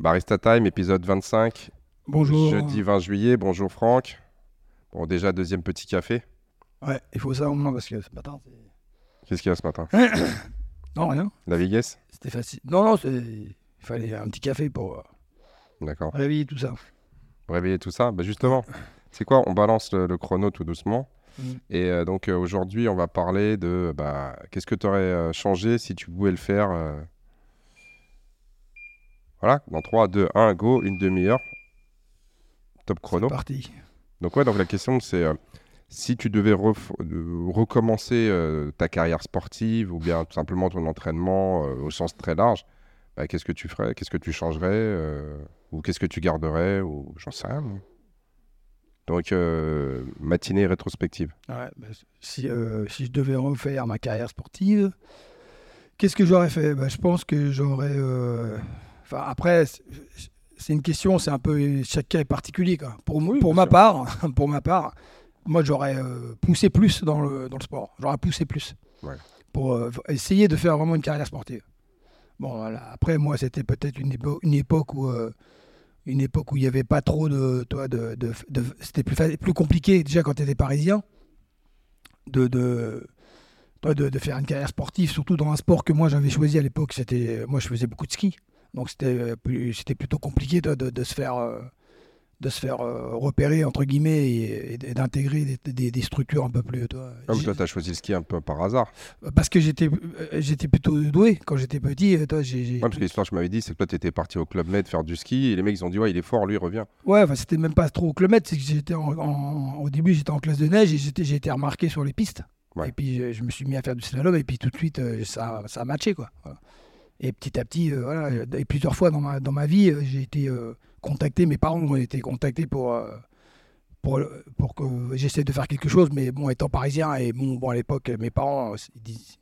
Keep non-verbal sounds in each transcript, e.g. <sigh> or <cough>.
Barista Time, épisode 25. Bonjour. Jeudi 20 juillet. Bonjour Franck. Bon, déjà, deuxième petit café. Ouais, il faut ça au moins parce que ce matin, Qu'est-ce qu'il y a ce matin <coughs> Non, rien. La Vegas C'était facile. Non, non, il fallait un petit café pour euh, D'accord. réveiller tout ça. Réveiller tout ça bah Justement, c'est quoi? On balance le, le chrono tout doucement. Mm. Et euh, donc, euh, aujourd'hui, on va parler de bah, qu'est-ce que tu aurais changé si tu pouvais le faire. euh, Voilà, dans 3, 2, 1, go, une demi-heure. Top chrono. C'est parti. Donc ouais, donc la question c'est euh, si tu devais ref- euh, recommencer euh, ta carrière sportive ou bien tout simplement ton entraînement au sens très large, bah, qu'est-ce que tu ferais? Qu'est-ce que tu changerais Ou qu'est-ce que tu garderais Ou j'en sais rien. moi. Donc matinée rétrospective. Ouais, bah, si, si je devais refaire ma carrière sportive, qu'est-ce que j'aurais fait? Bah, Je pense que j'aurais. Enfin, après, c'est- une question, c'est un peu. Chaque cas est particulier. Quoi. Pour, Oui, pour ma sûr. part, <laughs> pour ma part, moi, j'aurais euh, poussé plus dans le, dans le sport. J'aurais poussé plus. Ouais. Pour euh, essayer de faire vraiment une carrière sportive. Bon, voilà. Après, moi, c'était peut-être une, épo- une époque où. euh, une époque où il n'y avait pas trop de. Toi, de, de, de- c'était plus, plus compliqué déjà quand tu étais parisien de, de, de, de faire une carrière sportive, surtout dans un sport que moi j'avais choisi à l'époque. C'était, moi je faisais beaucoup de ski, donc c'était, euh, c'était plutôt compliqué de, de se faire, euh, de se faire euh, repérer entre guillemets et, et d'intégrer des, des- des structures un peu plus. Toi, J'ai- toi, tu as choisi le ski un peu par hasard. parce que j'étais, j'étais plutôt doué quand j'étais petit. Toi, j'ai, Ouais, parce que l'histoire que je m'avais dit, c'est que toi, tu étais parti au Club Med faire du ski et les mecs, ils ont dit, ouais, il est fort, lui, il revient. Ouais, enfin, c'était même pas trop au kilomètre, c'est que j'étais au début j'étais en classe de neige et j'étais, j'ai été remarqué sur les pistes. Ouais. Et puis je, je me suis mis à faire du slalom et puis tout de suite ça, ça a matché quoi. Voilà. Et petit à petit, euh, voilà, et plusieurs fois dans ma, dans ma vie, euh, j'ai été euh, contacté, mes parents ont été contactés pour, euh, pour, pour que j'essaie de faire quelque chose, mais bon, étant parisien et bon, bon à l'époque, mes parents, ils disent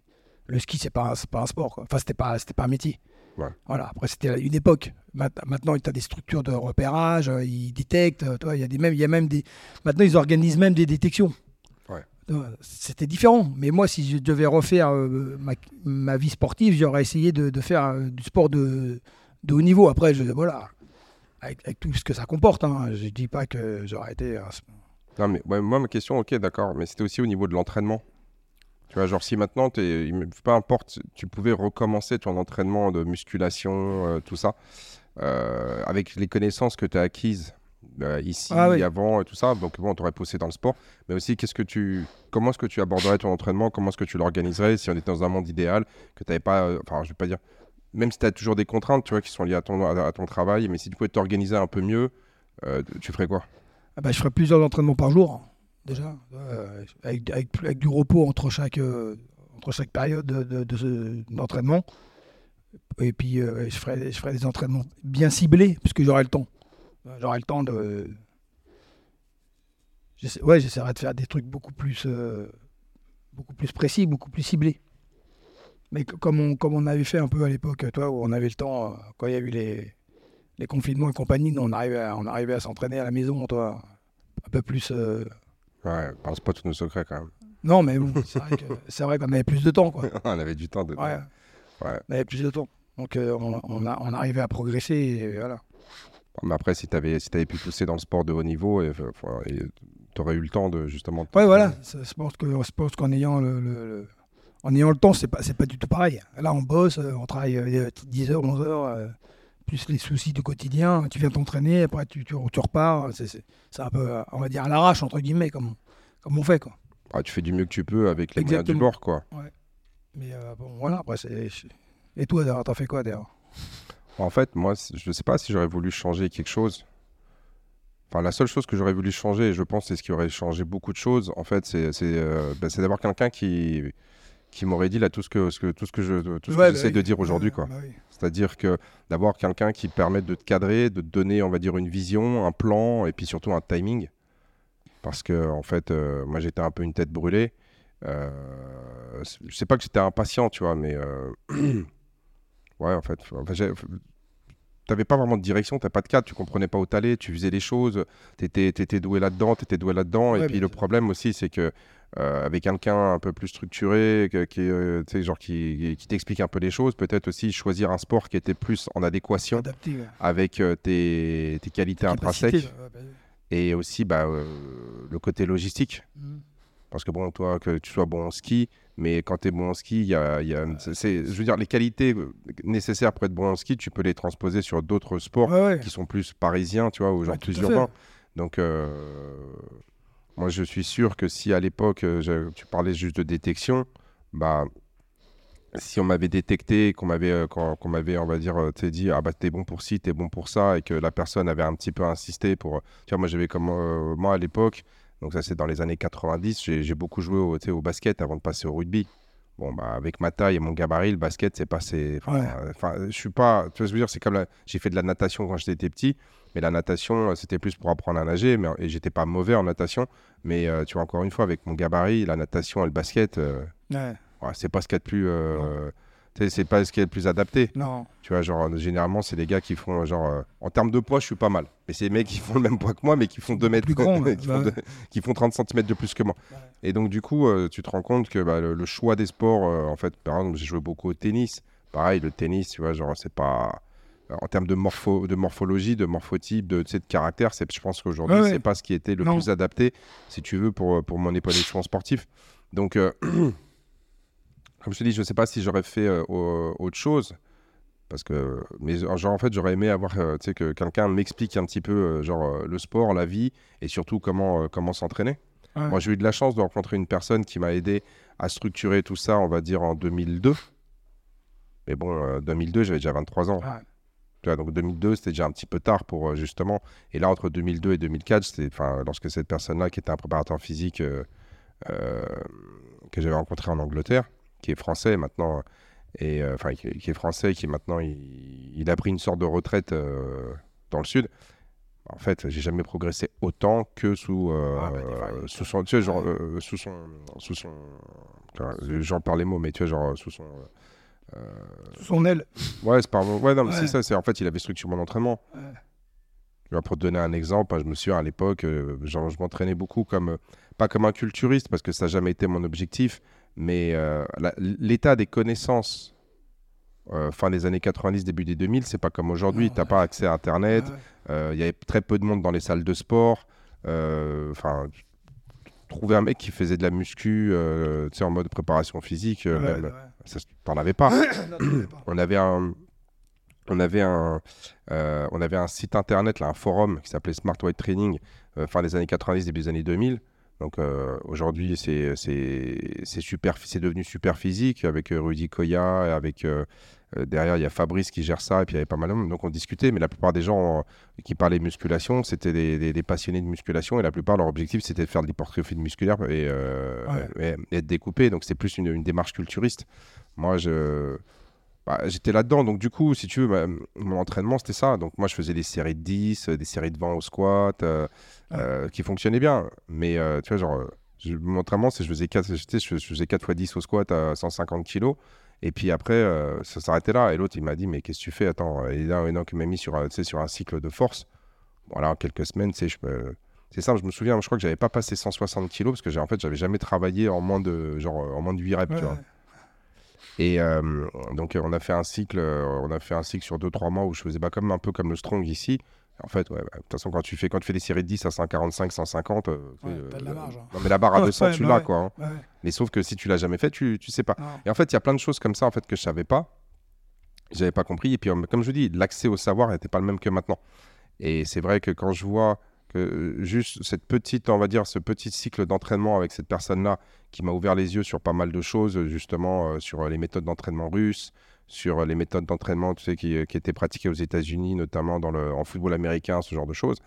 le ski c'est pas, un- pas un sport, quoi. enfin c'était pas, c'était pas un métier. Ouais. Voilà, après c'était une époque. Maintenant, tu as des structures de repérage, ils détectent, toi, il y a des même, il y a même des. Maintenant, ils organisent même des détections. Euh, C'était différent. Mais moi, si je devais refaire euh, ma, vie sportive, j'aurais essayé de, faire euh, du sport de, haut niveau. Après, je, voilà, avec, tout ce que ça comporte. Hein. Je dis pas que j'aurais été. un- Non, mais moi, ma question, ok, d'accord, mais c'était aussi au niveau de l'entraînement. Tu vois, genre, si maintenant, me- peu importe, tu pouvais recommencer ton entraînement de musculation, tout ça, avec les connaissances que tu as acquises euh, ici, Ah oui. avant, et tout ça, donc bon, tu aurais poussé dans le sport, mais aussi, qu'est-ce que tu, comment est-ce que tu aborderais ton entraînement, comment est-ce que tu l'organiserais si on était dans un monde idéal, que tu n'avais pas, euh, enfin, je vais pas dire, même si tu as toujours des contraintes, tu vois, qui sont liées à ton, à, à ton travail, mais si tu pouvais t'organiser un peu mieux, euh, tu ferais quoi? Ah bah, je ferais plusieurs entraînements par jour, déjà, euh, avec, avec, avec du repos entre chaque, entre chaque période de- de- de ce- d'entraînement. Et puis, euh, je, ferais, je ferais des entraînements bien ciblés, puisque j'aurai le temps. Euh, J'aurai le temps de. J'essa- Ouais, j'essaierai de faire des trucs beaucoup plus, euh, beaucoup plus précis, beaucoup plus ciblés. Mais comme on, comme on avait fait un peu à l'époque, toi, où on avait le temps, euh, quand il y a eu les, les confinements et compagnie, on arrivait à, on arrivait à s'entraîner à la maison, toi, un peu plus. euh, Ouais, balance pas tous nos secrets quand même. Non, mais bon, c'est vrai que- c'est vrai qu'on avait plus de temps, quoi. <laughs> on avait du temps de. Ouais, Ouais. on avait plus de temps. Donc, euh, on, on, a, on arrivait à progresser, et voilà. Mais après, si tu avais, si avais pu pousser dans le sport de haut niveau, tu aurais eu le temps de justement. Ouais, t'entraîner. voilà. Je pense qu'en ayant le, le- le- en ayant le temps, c'est pas pas du tout pareil. Là, on bosse, euh, on travaille euh, 10 heures, 11 heures, euh, plus les soucis du quotidien. Tu viens t'entraîner, après tu, tu, tu repars. C'est un peu, euh, on va dire, à l'arrache entre guillemets, comme comme on fait quoi. Ah, tu fais du mieux que tu peux avec les moyens du Exactement. bord, quoi. Mais euh, bon, voilà. Après, c'est et toi, d'ailleurs, t'as fait quoi d'ailleurs? En fait, moi, je ne sais pas si j'aurais voulu changer quelque chose. Enfin, la seule chose que j'aurais voulu changer, je pense c'est ce qui aurait changé beaucoup de choses, en fait, c'est euh, bah, d'avoir quelqu'un qui, qui m'aurait dit là tout ce que, ce que- tout ce que je tout ce que Ouais, bah j'essaie oui. de dire aujourd'hui. Euh, quoi. bah oui. C'est-à-dire que d'avoir quelqu'un qui permette de te cadrer, de te donner, on va dire, une vision, un plan, et puis surtout un timing. Parce que, en fait, euh, moi, j'étais un peu une tête brûlée. Euh, je sais pas que j'étais impatient, tu vois, mais... <clears throat> euh, ouais, en fait, enfin, n'avais pas vraiment de direction, tu pas de cadre, tu comprenais pas où t'allais, tu faisais les choses, tu étais, doué là-dedans, tu étais doué là-dedans. et puis le problème aussi, c'est que euh, avec quelqu'un un peu plus structuré, qui, euh, genre qui, qui t'explique un peu les choses, peut-être aussi choisir un sport qui était plus en adéquation avec euh, tes, tes, qualités intrinsèques. Bah et aussi bah, le côté logistique. Mmh. Parce que bon, toi, que tu sois bon en ski, mais quand tu es bon en ski, y a, y a je veux dire, les qualités nécessaires pour être bon en ski, tu peux les transposer sur d'autres sports qui sont plus parisiens, tu vois, ou genre plus urbains. Donc, moi, je suis sûr que si à l'époque, euh, tu parlais juste de détection, bah, si on m'avait détecté, qu'on m'avait, euh, qu'on, m'avait, on va dire, euh, dit, ah bah t'es bon pour ci, t'es bon pour ça, et que la personne avait un petit peu insisté pour, tu vois, moi j'avais comme moi à l'époque, donc ça c'est dans les années 90, j'ai, beaucoup joué au, au basket avant de passer au rugby. Bon, bah, avec ma taille et mon gabarit, le basket, c'est passé. Enfin, je suis pas. Tu vois ce que je veux dire C'est comme j'ai fait de la natation quand j'étais petit. Mais la natation, euh, c'était plus pour apprendre à nager. Mais, et j'étais pas mauvais en natation. Mais euh, tu vois, encore une fois, avec mon gabarit, la natation et le basket, euh, c'est pas ce qu'il y a de plus. C'est pas ce qui est le plus adapté. Non. Tu vois, genre, généralement, c'est des gars qui font, genre, en termes de poids, je suis pas mal. Mais c'est des mecs qui font le même poids que moi, mais qui font 2 mètres. Plus grand, <laughs> qui, font qui, font 30 cm de plus que moi. Et donc, du coup, tu te rends compte que bah, le, choix des sports, en fait, par exemple, j'ai joué beaucoup au tennis. Pareil, le tennis, tu vois, genre, c'est pas en termes de, morpho, de morphologie, de morphotype, de, de caractère, je pense qu'aujourd'hui, ce c'est pas ce qui était le plus adapté, si tu veux, pour, pour mon épanouissement sportif. Donc, euh, <clears throat> comme je te dis, je ne sais pas si j'aurais fait euh, autre chose. Parce que, mais genre, en fait, j'aurais aimé avoir, euh, tu sais, que quelqu'un m'explique un petit peu, genre, le sport, la vie, et surtout comment, comment s'entraîner. Moi, j'ai eu de la chance de rencontrer une personne qui m'a aidé à structurer tout ça, on va dire, en 2002. Mais bon, 2002, j'avais déjà 23 ans donc 2002, c'était déjà un petit peu tard pour euh, justement. Et là, entre 2002 et 2004, c'était, enfin, lorsque cette personne-là, qui était un préparateur physique euh, euh, que j'avais rencontré en Angleterre, qui est français maintenant, et enfin, qui, est français, qui maintenant, il, a pris une sorte de retraite dans le sud. En fait, j'ai jamais progressé autant que sous, ah, bah, sous son, tu sais, genre, sous son, sous son, j'en parle les mots, mais tu vois, genre, sous son euh, son aile. Ouais, c'est pas... ouais, non, c'est ça. C'est en fait, il avait structuré mon entraînement. Pour te donner un exemple, hein, je me souviens à l'époque, euh, je m'entraînais beaucoup comme, euh, pas comme un culturiste parce que ça n'a jamais été mon objectif, mais l'état des connaissances fin des années 90, début des 2000, c'est pas comme aujourd'hui. tu n'as pas accès à Internet. Il y avait très peu de monde dans les salles de sport. Enfin, trouver un mec qui faisait de la muscu, tu sais, en mode préparation physique, même, <coughs> t'en avais pas. on avait un, on avait un, euh, on avait un site internet, là, un forum qui s'appelait Smart White Training, euh, fin des années 90, début des années 2000. Donc euh, aujourd'hui, c'est super, c'est devenu super physique avec Rudy Koya, avec derrière il y a Fabrice qui gère ça et puis il y avait pas mal de Donc on discutait, mais la plupart des gens qui parlaient musculation, c'était des, passionnés de musculation et la plupart leur objectif c'était de faire de l'hypertrophie musculaire et, et, être découpé. Donc c'est plus une, une, démarche culturiste. Moi, je. Bah, j'étais là-dedans, donc du coup, si tu veux, bah, mon entraînement, c'était ça. Donc moi, je faisais des séries de 10, des séries de 20 au squat, euh, euh, qui fonctionnaient bien. Mais euh, tu vois, genre, mon entraînement, c'est je faisais 4, je, faisais 4 fois 10 au squat à 150 kg. Et puis après, ça s'arrêtait là. Et l'autre, il m'a dit, mais qu'est-ce que tu fais? Attends, et là, il m'a mis sur, sur un cycle de force. Voilà, en quelques semaines, tu sais, je C'est simple, je me souviens, je crois que j'avais pas passé 160 kg parce que en fait, j'avais jamais travaillé en moins de, genre, en moins de 8 reps, tu vois. Et euh, donc on a fait un cycle, euh, on a fait un cycle sur 2-3 mois où je faisais pas comme un peu comme le strong ici. En fait, ouais, bah, de toute façon, quand tu fais, quand tu fais des séries de 10 à 145, 150, euh, la marge, hein. non, mais la barre à <laughs> 200, tu l'as, quoi. Hein. Mais sauf que si tu l'as jamais fait, tu, tu sais pas. Et en fait, il y a plein de choses comme ça, en fait, que je savais pas, j'avais pas compris. Et puis, comme je vous dis, l'accès au savoir n'était pas le même que maintenant. Et c'est vrai que quand je vois que juste cette petite, on va dire, ce petit cycle d'entraînement avec cette personne-là qui m'a ouvert les yeux sur pas mal de choses, justement euh, sur les méthodes d'entraînement russes, sur les méthodes d'entraînement tu sais, qui, qui, étaient pratiquées aux États-Unis, notamment dans le, en football américain, ce genre de choses.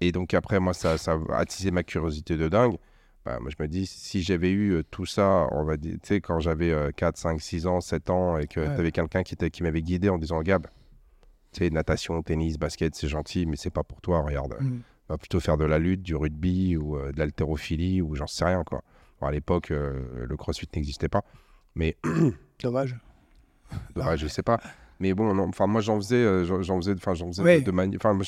Et donc après, moi, ça, ça a attisé ma curiosité de dingue. Bah, moi, je me dis, si j'avais eu euh, tout ça, on va dire, tu sais, quand j'avais 4, 5, 6 ans, 7 ans, et que tu avais quelqu'un qui, qui m'avait guidé en disant, Gab, tu natation, tennis, basket, c'est gentil, mais c'est pas pour toi, regarde. Mm. Va plutôt faire de la lutte, du rugby ou euh, de l'haltérophilie ou j'en sais rien, quoi. à l'époque, euh, le crossfit n'existait pas. Mais. <coughs> Dommage. Dommage, je sais pas. Mais bon, enfin moi j'en faisais, euh, j'en faisais, enfin j'en faisais Ouais. de, manière, enfin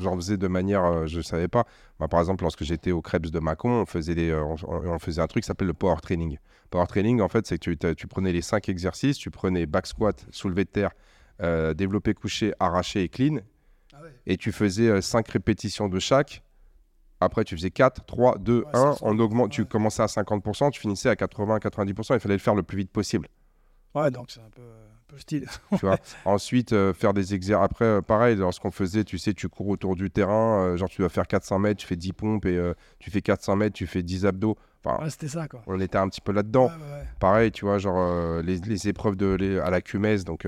j'en faisais de manière, euh, je savais pas. Moi, par exemple, lorsque j'étais au Krebs de Mâcon, on faisait des, euh, on, on faisait un truc qui s'appelle le power training. Power training, en fait, c'est que tu, tu prenais les cinq exercices, tu prenais back squat, soulevé de terre, euh, développé couché, arraché et clean, Ah ouais. et tu faisais 5 répétitions de chaque. Après, tu faisais 4, 3, 2, Ouais, 1. ça, ça, On augmente, tu commençais à 50%, tu finissais à 80, 90%. Il fallait le faire le plus vite possible. Ouais, donc c'est un peu, un peu le style. Tu vois. <laughs> Ensuite, euh, faire des exercices. Après, euh, pareil, lorsqu'on faisait, tu sais, tu cours autour du terrain, euh, genre tu dois faire 400 mètres, tu fais 10 pompes et tu fais 400 mètres, tu fais 10 abdos. Enfin, Ouais, c'était ça, quoi. on était un petit peu là-dedans. Ouais, ouais, ouais. Pareil, tu vois, genre les, les épreuves de, les- à la CUMES, donc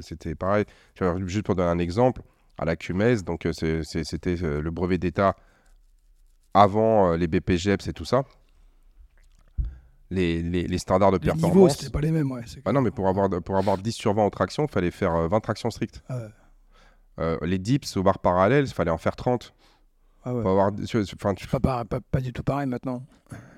c'était pareil. Vois, juste pour donner un exemple, à la CUMES, donc c'était le brevet d'État avant les BPGEPS et tout ça. Les, les- les standards de Les niveaux, performance. c'était pas les mêmes, ouais. c'est Ah non, mais pour avoir, pour avoir 10 sur 20 en traction, il fallait faire euh, 20 tractions strictes. Ah ouais. Euh, les dips au bar parallèle, il fallait en faire 30. Ah ouais. Avoir, enfin, tu- Pas, pas, pas, pas du tout pareil maintenant.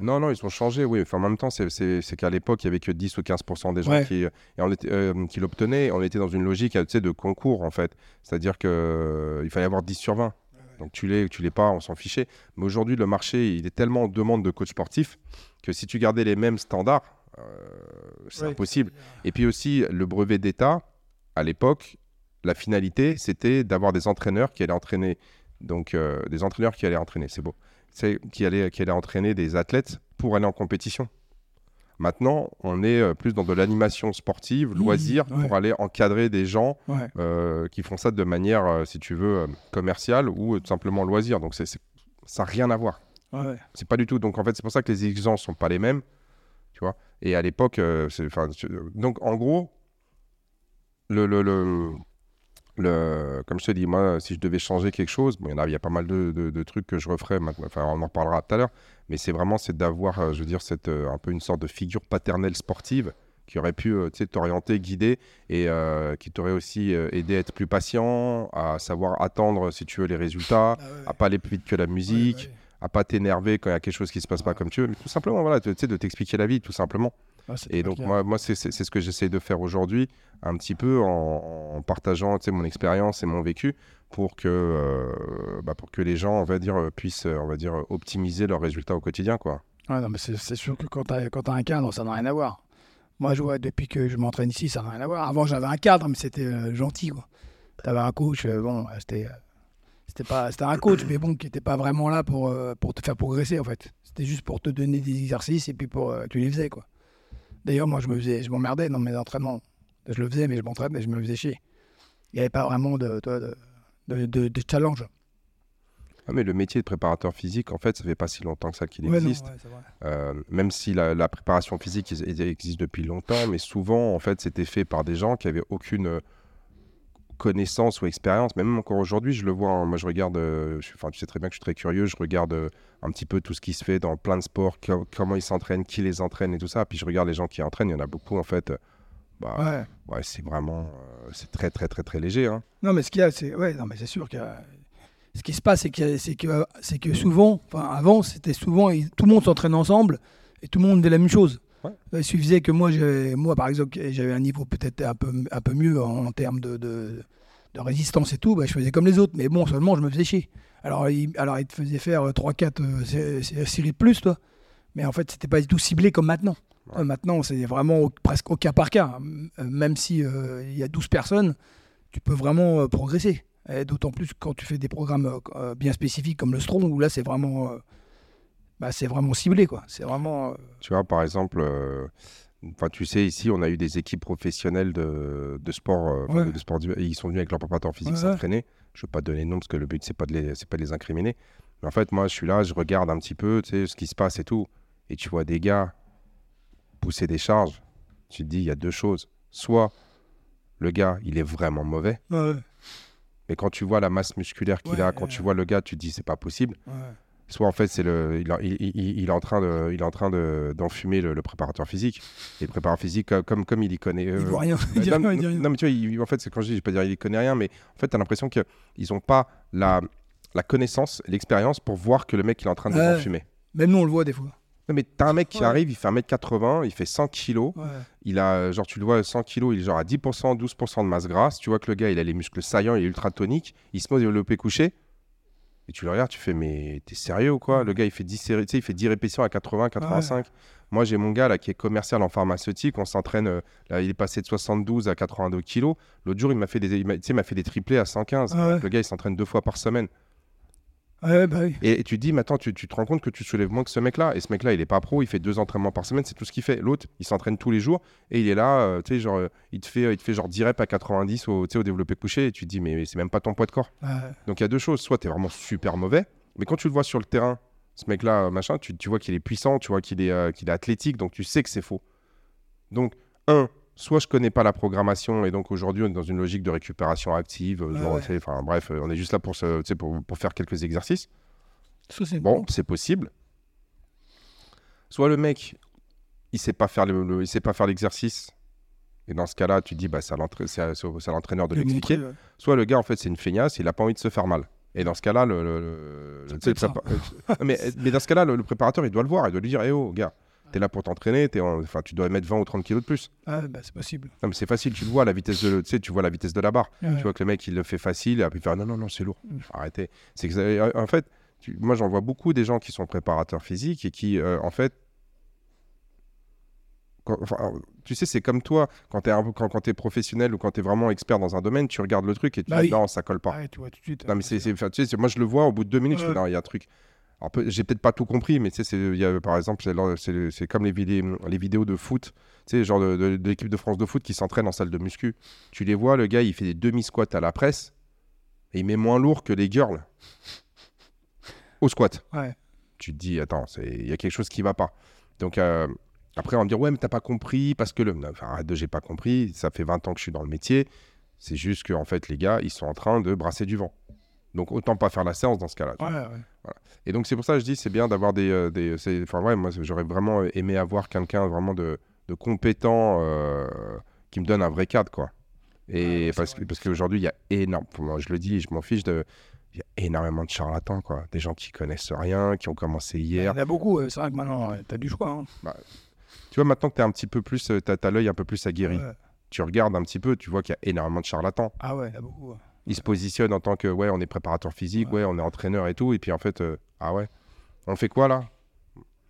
Non, non, ils sont changés, oui. Enfin, en même temps, c'est- c'est c'est qu'à l'époque, il y avait que 10 ou 15% des gens Ouais. qui, et on était, euh, qui l'obtenaient. On était dans une logique tu sais, de concours, en fait. C'est-à-dire qu'il fallait avoir 10 sur 20. Donc tu l'es, tu l'es pas, on s'en fichait. Mais aujourd'hui, le marché, il est tellement en demande de coach sportif que si tu gardais les mêmes standards, euh, c'est Ouais, impossible. Et puis aussi, le brevet d'État, à l'époque, la finalité, c'était d'avoir des entraîneurs qui allaient entraîner, donc euh, des entraîneurs qui allaient entraîner, c'est beau, c'est qui allaient, qui allaient entraîner des athlètes pour aller en compétition. Maintenant, on est euh, plus dans de l'animation sportive, Mmh, loisir, ouais. pour aller encadrer des gens Ouais. euh, qui font ça de manière, euh, si tu veux, euh, commerciale ou tout simplement loisir. Donc ça n'a rien à voir. Ouais. C'est pas du tout. Donc en fait, c'est pour ça que les exigences sont pas les mêmes, tu vois. Et à l'époque, donc en gros, le, le, le, le- comme je te dis, moi, si je devais changer quelque chose, bon, il y en a, il y a pas mal de, de- de trucs que je referais. Maintenant, enfin, on en reparlera tout à l'heure. Mais c'est vraiment, c'est d'avoir, euh, je veux dire, cette, euh, un peu une sorte de figure paternelle sportive qui aurait pu, euh, t'orienter, guider et euh, qui t'aurait aussi aidé à être plus patient, à savoir attendre, si tu veux, les résultats, Ah ouais. à pas aller plus vite que la musique Ouais, ouais. à pas t'énerver quand il y a quelque chose qui se passe pas comme tu veux, mais tout simplement, voilà, tu sais, de t'expliquer la vie, tout simplement. Ah, Et donc, clair. moi, moi c'est ce que j'essaie de faire aujourd'hui, un petit peu en, en partageant, tu sais, mon expérience et mon vécu pour que, euh, bah, pour que les gens, on va dire, puissent, on va dire, optimiser leurs résultats au quotidien, quoi. Ouais, non, mais c'est sûr que quand tu as, un cadre, ça n'a rien à voir. Moi, je vois, depuis que je m'entraîne ici, ça n'a rien à voir. Avant, j'avais un cadre, mais c'était euh, gentil. Tu avais un coach, euh, bon, c'était. c'était pas c'était un coach mais bon qui n'était pas vraiment là pour, euh, pour te faire progresser en fait c'était juste pour te donner des exercices et puis pour euh, tu les faisais quoi d'ailleurs moi je me faisais je m'emmerdais dans mes entraînements je le faisais mais je m'entraînais mais je me faisais chier il n'y avait pas vraiment de, de, de, de- de challenge Ah, mais le métier de préparateur physique, en fait, ça fait pas si longtemps que ça qu'il Ouais, non, existe. ouais. Euh, même si la, la préparation physique is- is- existe depuis longtemps, mais souvent, en fait, c'était fait par des gens qui avaient aucune connaissance ou expérience. Mais même encore aujourd'hui, je le vois. hein. Moi, je regarde, euh, enfin, tu sais très bien que je suis très curieux. Je regarde euh, un petit peu tout ce qui se fait dans plein de sports, co- comment ils s'entraînent, qui les entraîne et tout ça. Puis je regarde les gens qui entraînent. Il y en a beaucoup, en fait. Bah, Ouais. ouais, c'est vraiment, euh, c'est très, très, très, très léger. hein. Non, mais ce qu'il y a, c'est. Ouais, non, mais c'est sûr que. Ce qui se passe, c'est que, c'est que, c'est que souvent, enfin, avant, c'était souvent. Tout le monde s'entraîne ensemble et tout le monde faisait la même chose. Ouais. Il suffisait que moi, moi, par exemple, j'avais un niveau peut-être un peu, un peu mieux en, en termes de, de, de résistance et tout. Bah, je faisais comme les autres, mais bon, seulement, je me faisais chier. Alors, il, alors, il te faisait faire 3-4 euh, sé- séries de plus, toi. Mais en fait, c'était pas du tout ciblé comme maintenant. Ouais. Euh, maintenant, c'est vraiment au- presque au cas par cas. Euh, Même si euh, il y a 12 personnes, tu peux vraiment euh, progresser. D'autant plus quand tu fais des programmes euh, euh, bien spécifiques comme le Strong, où là, c'est vraiment, euh, bah, c'est vraiment ciblé. quoi. C'est vraiment. euh, Tu vois, par exemple, euh, enfin, tu sais, ici, on a eu des équipes professionnelles de, de sport, euh, Ouais. de, sport ils sont venus avec leur préparateur physique ouais. s'entraîner. Je ne veux pas donner de nom parce que le but, c'est pas de les, pas de les incriminer. Mais en fait, moi, je suis là, je regarde un petit peu, tu sais, ce qui se passe et tout. Et tu vois des gars pousser des charges. Tu te dis, il y a deux choses. Soit le gars, il est vraiment mauvais. ouais, Mais quand tu vois la masse musculaire qu'il a, quand tu vois le gars, tu te dis, c'est pas possible. Soit en fait, c'est le, il, il- il- il est en train de, il est en train de, d'enfumer le, le préparateur physique. Et le préparateur physique, euh, comme, comme il y connaît. Il euh, voit rien. Il dit non, rien, il dit non, rien. non, mais tu vois, il- en fait, c'est quand je dis, je vais pas dire il connaît rien, mais en fait, tu as l'impression qu'ils n'ont pas la, la connaissance, l'expérience pour voir que le mec il est en train de les enfumer. Même nous, on le voit des fois. Ouais, mais t'as un mec qui Ouais. arrive, il fait 1m80, il fait 100 kilos. Ouais. Il a, genre, tu le vois, 100 kilos, il est genre à 10%, 12% de masse grasse. Tu vois que le gars, il a les muscles saillants, il est ultra tonique. Il se met au développé couché. Et tu le regardes, tu fais, mais t'es sérieux ou quoi? Le gars, il fait 10, séries- tu sais, il fait 10 répétitions à 80, 85. Moi, j'ai mon gars là qui est commercial en pharmaceutique. On s'entraîne, euh, là, il est passé de 72 à 82 kilos. L'autre jour, il m'a fait des, il m'a- fait des triplés à 115. Ah ouais. Le gars, il s'entraîne deux fois par semaine. Ouais, bah oui. Et, et tu te dis, attends, tu, tu te rends compte que tu soulèves moins que ce mec-là. Et ce mec-là, il est pas pro, il fait deux entraînements par semaine, c'est tout ce qu'il fait. L'autre, il s'entraîne tous les jours et il est là, euh, tu sais, genre, euh, il te fait, il te fait genre 10 reps à 90 au, au développé couché. Et tu te dis, mais, c'est même pas ton poids de corps. Ouais. Donc il y a deux choses. Soit tu es vraiment super mauvais, mais quand tu le vois sur le terrain, ce mec-là, euh, machin, tu, tu vois qu'il est puissant, tu vois qu'il est, euh, qu'il est athlétique, donc tu sais que c'est faux. Donc, un, soit je connais pas la programmation, et donc aujourd'hui on est dans une logique de récupération active, euh, genre, ouais. enfin bref, euh, on est juste là pour, se, tu sais, pour, pour faire quelques exercices. Bon, c'est possible. Soit le mec, il sait pas faire le, le- il sait pas faire l'exercice, et dans ce cas-là, tu dis, bah, c'est à l'entraîneur de Le l'expliquer. ouais. Soit le gars, en fait, c'est une feignasse, il a pas envie de se faire mal. Et dans ce cas-là, le, mais, mais dans ce cas-là, le, le préparateur, il doit le voir, il doit lui dire, eh oh, gars, t'es là pour t'entraîner, en- enfin, tu dois mettre 20 ou 30 kilos de plus. Ouais, bah, c'est possible. Non, mais c'est facile, tu le vois, la vitesse de, tu sais, tu vois la vitesse de la barre. Ouais. Tu vois que le mec, il le fait facile, et après il fait, ah, non, non, non, c'est lourd. Mm. Arrêtez. C'est que, ça- en fait, tu- moi, j'en vois beaucoup des gens qui sont préparateurs physiques et qui, euh, en fait, quand- enfin, tu sais, c'est comme toi, quand tu es, quand, quand t'es professionnel ou quand tu es vraiment expert dans un domaine, tu regardes le truc et tu Bah dis, oui. non, ça colle pas. Ouais, tu vois tout de suite. Non, mais c'est, tu sais, moi je le vois au bout de deux minutes, je fais, Ouais. non, il y a un truc. Alors, j'ai peut-être pas tout compris, mais tu sais, y a, par exemple, c'est, comme les, vidéos, les vidéos de foot, tu sais, genre de, de- de l'équipe de France de foot qui s'entraîne en salle de muscu. Tu les vois, le gars, il fait des demi-squats à la presse et il met moins lourd que les girls au squat. Ouais. Tu te dis, attends, il y a quelque chose qui va pas. Donc, euh, après, on va me dire, ouais, mais t'as pas compris parce que le. Enfin, arrête de, j'ai pas compris. Ça fait 20 ans que je suis dans le métier. C'est juste que, en fait, les gars, ils sont en train de brasser du vent. Donc, autant pas faire la séance dans ce cas-là. Ouais. Et donc, c'est pour ça que je dis, c'est bien d'avoir des. euh, des enfin, ouais, moi, j'aurais vraiment aimé avoir quelqu'un vraiment de, de compétent euh, qui me donne un vrai cadre, quoi. Et Ouais, parce, que, parce qu'aujourd'hui, il y a énorme. Moi, je le dis, je m'en fiche de. Il y a énormément de charlatans, quoi. Des gens qui connaissent rien, qui ont commencé Il hier. y en a beaucoup. euh, C'est vrai que maintenant, tu as du choix. hein. Tu vois, maintenant que tu un petit peu plus. Tu as, l'œil un peu plus aguerri. Ouais. Tu regardes un petit peu, tu vois qu'il y a énormément de charlatans. Ah ouais, il y en a beaucoup. Ils se positionnent en tant que, ouais, on est préparateur physique, ouais, on est entraîneur et tout. Et puis, en fait, euh, ah ouais, on fait quoi là?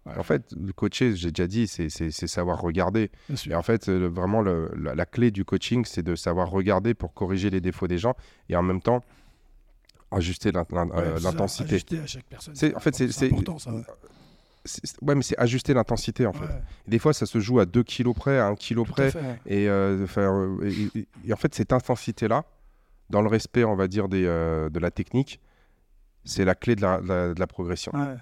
Ouais. En fait, le coacher, j'ai déjà dit, c'est savoir regarder. Et en fait, le- vraiment, le- la, la clé du coaching, c'est de savoir regarder pour corriger les défauts des gens et en même temps ajuster l'in- l'in- Ouais, euh, l'intensité. à chaque personne. C'est- en fait, c'est- c'est- important ça. ouais. Ouais, mais c'est ajuster l'intensité en fait. Des fois, ça se joue à 2 kilos près, à 1 kilo tout à près. fait, ouais. Et, euh, euh, et- et- et en fait, cette intensité-là, dans le respect, on va dire, des, euh, de la technique, c'est la clé de la, de la- de la progression. Ouais.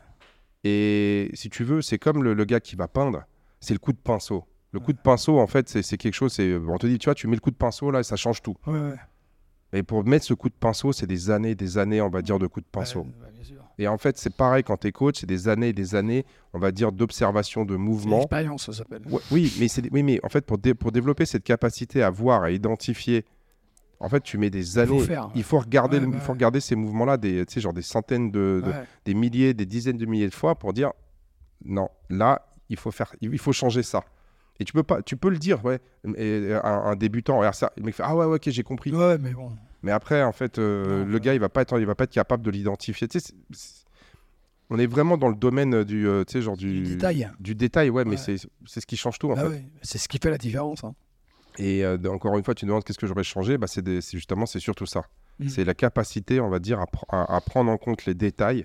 Et si tu veux, c'est comme le, le gars qui va peindre, c'est le coup de pinceau. Le coup de pinceau, en fait, c'est quelque chose, on te dit, tu vois, tu mets le coup de pinceau là, et ça change tout. Ouais. Et pour mettre ce coup de pinceau, c'est des années, des années, on va dire, de coups de pinceau. Et en fait, c'est pareil quand tu es coach, c'est des années des années, on va dire, d'observation, de mouvement. l'expérience, ça s'appelle. Ouais, oui, mais oui, mais en fait pour, dé- pour développer cette capacité à voir, à identifier, en fait, tu mets des années. faire, Il faut regarder, Ouais, le- bah il faut regarder ces mouvements-là, des, tu sais, genre des centaines de, des milliers, des dizaines de milliers de fois pour dire non, là, il faut faire, il faut changer ça. Et tu peux pas, tu peux le dire, ouais. Et un, un débutant, regarde ça, le mec fait ah ouais, ouais, ok, j'ai compris. Ouais, mais bon. Mais après, en fait, euh, Non, le gars, il va pas être, il va pas être capable de l'identifier. Tu sais, on est vraiment dans le domaine du, euh, tu sais, genre du, Du détail. du détail, ouais, mais Ouais. c'est c'est ce qui change tout en Bah fait. ouais, C'est ce qui fait la différence. hein. Et euh, encore une fois, tu demandes qu'est-ce que j'aurais changé, bah, c'est justement, c'est surtout ça. Mm. C'est la capacité, on va dire, à, pr- à- à prendre en compte les détails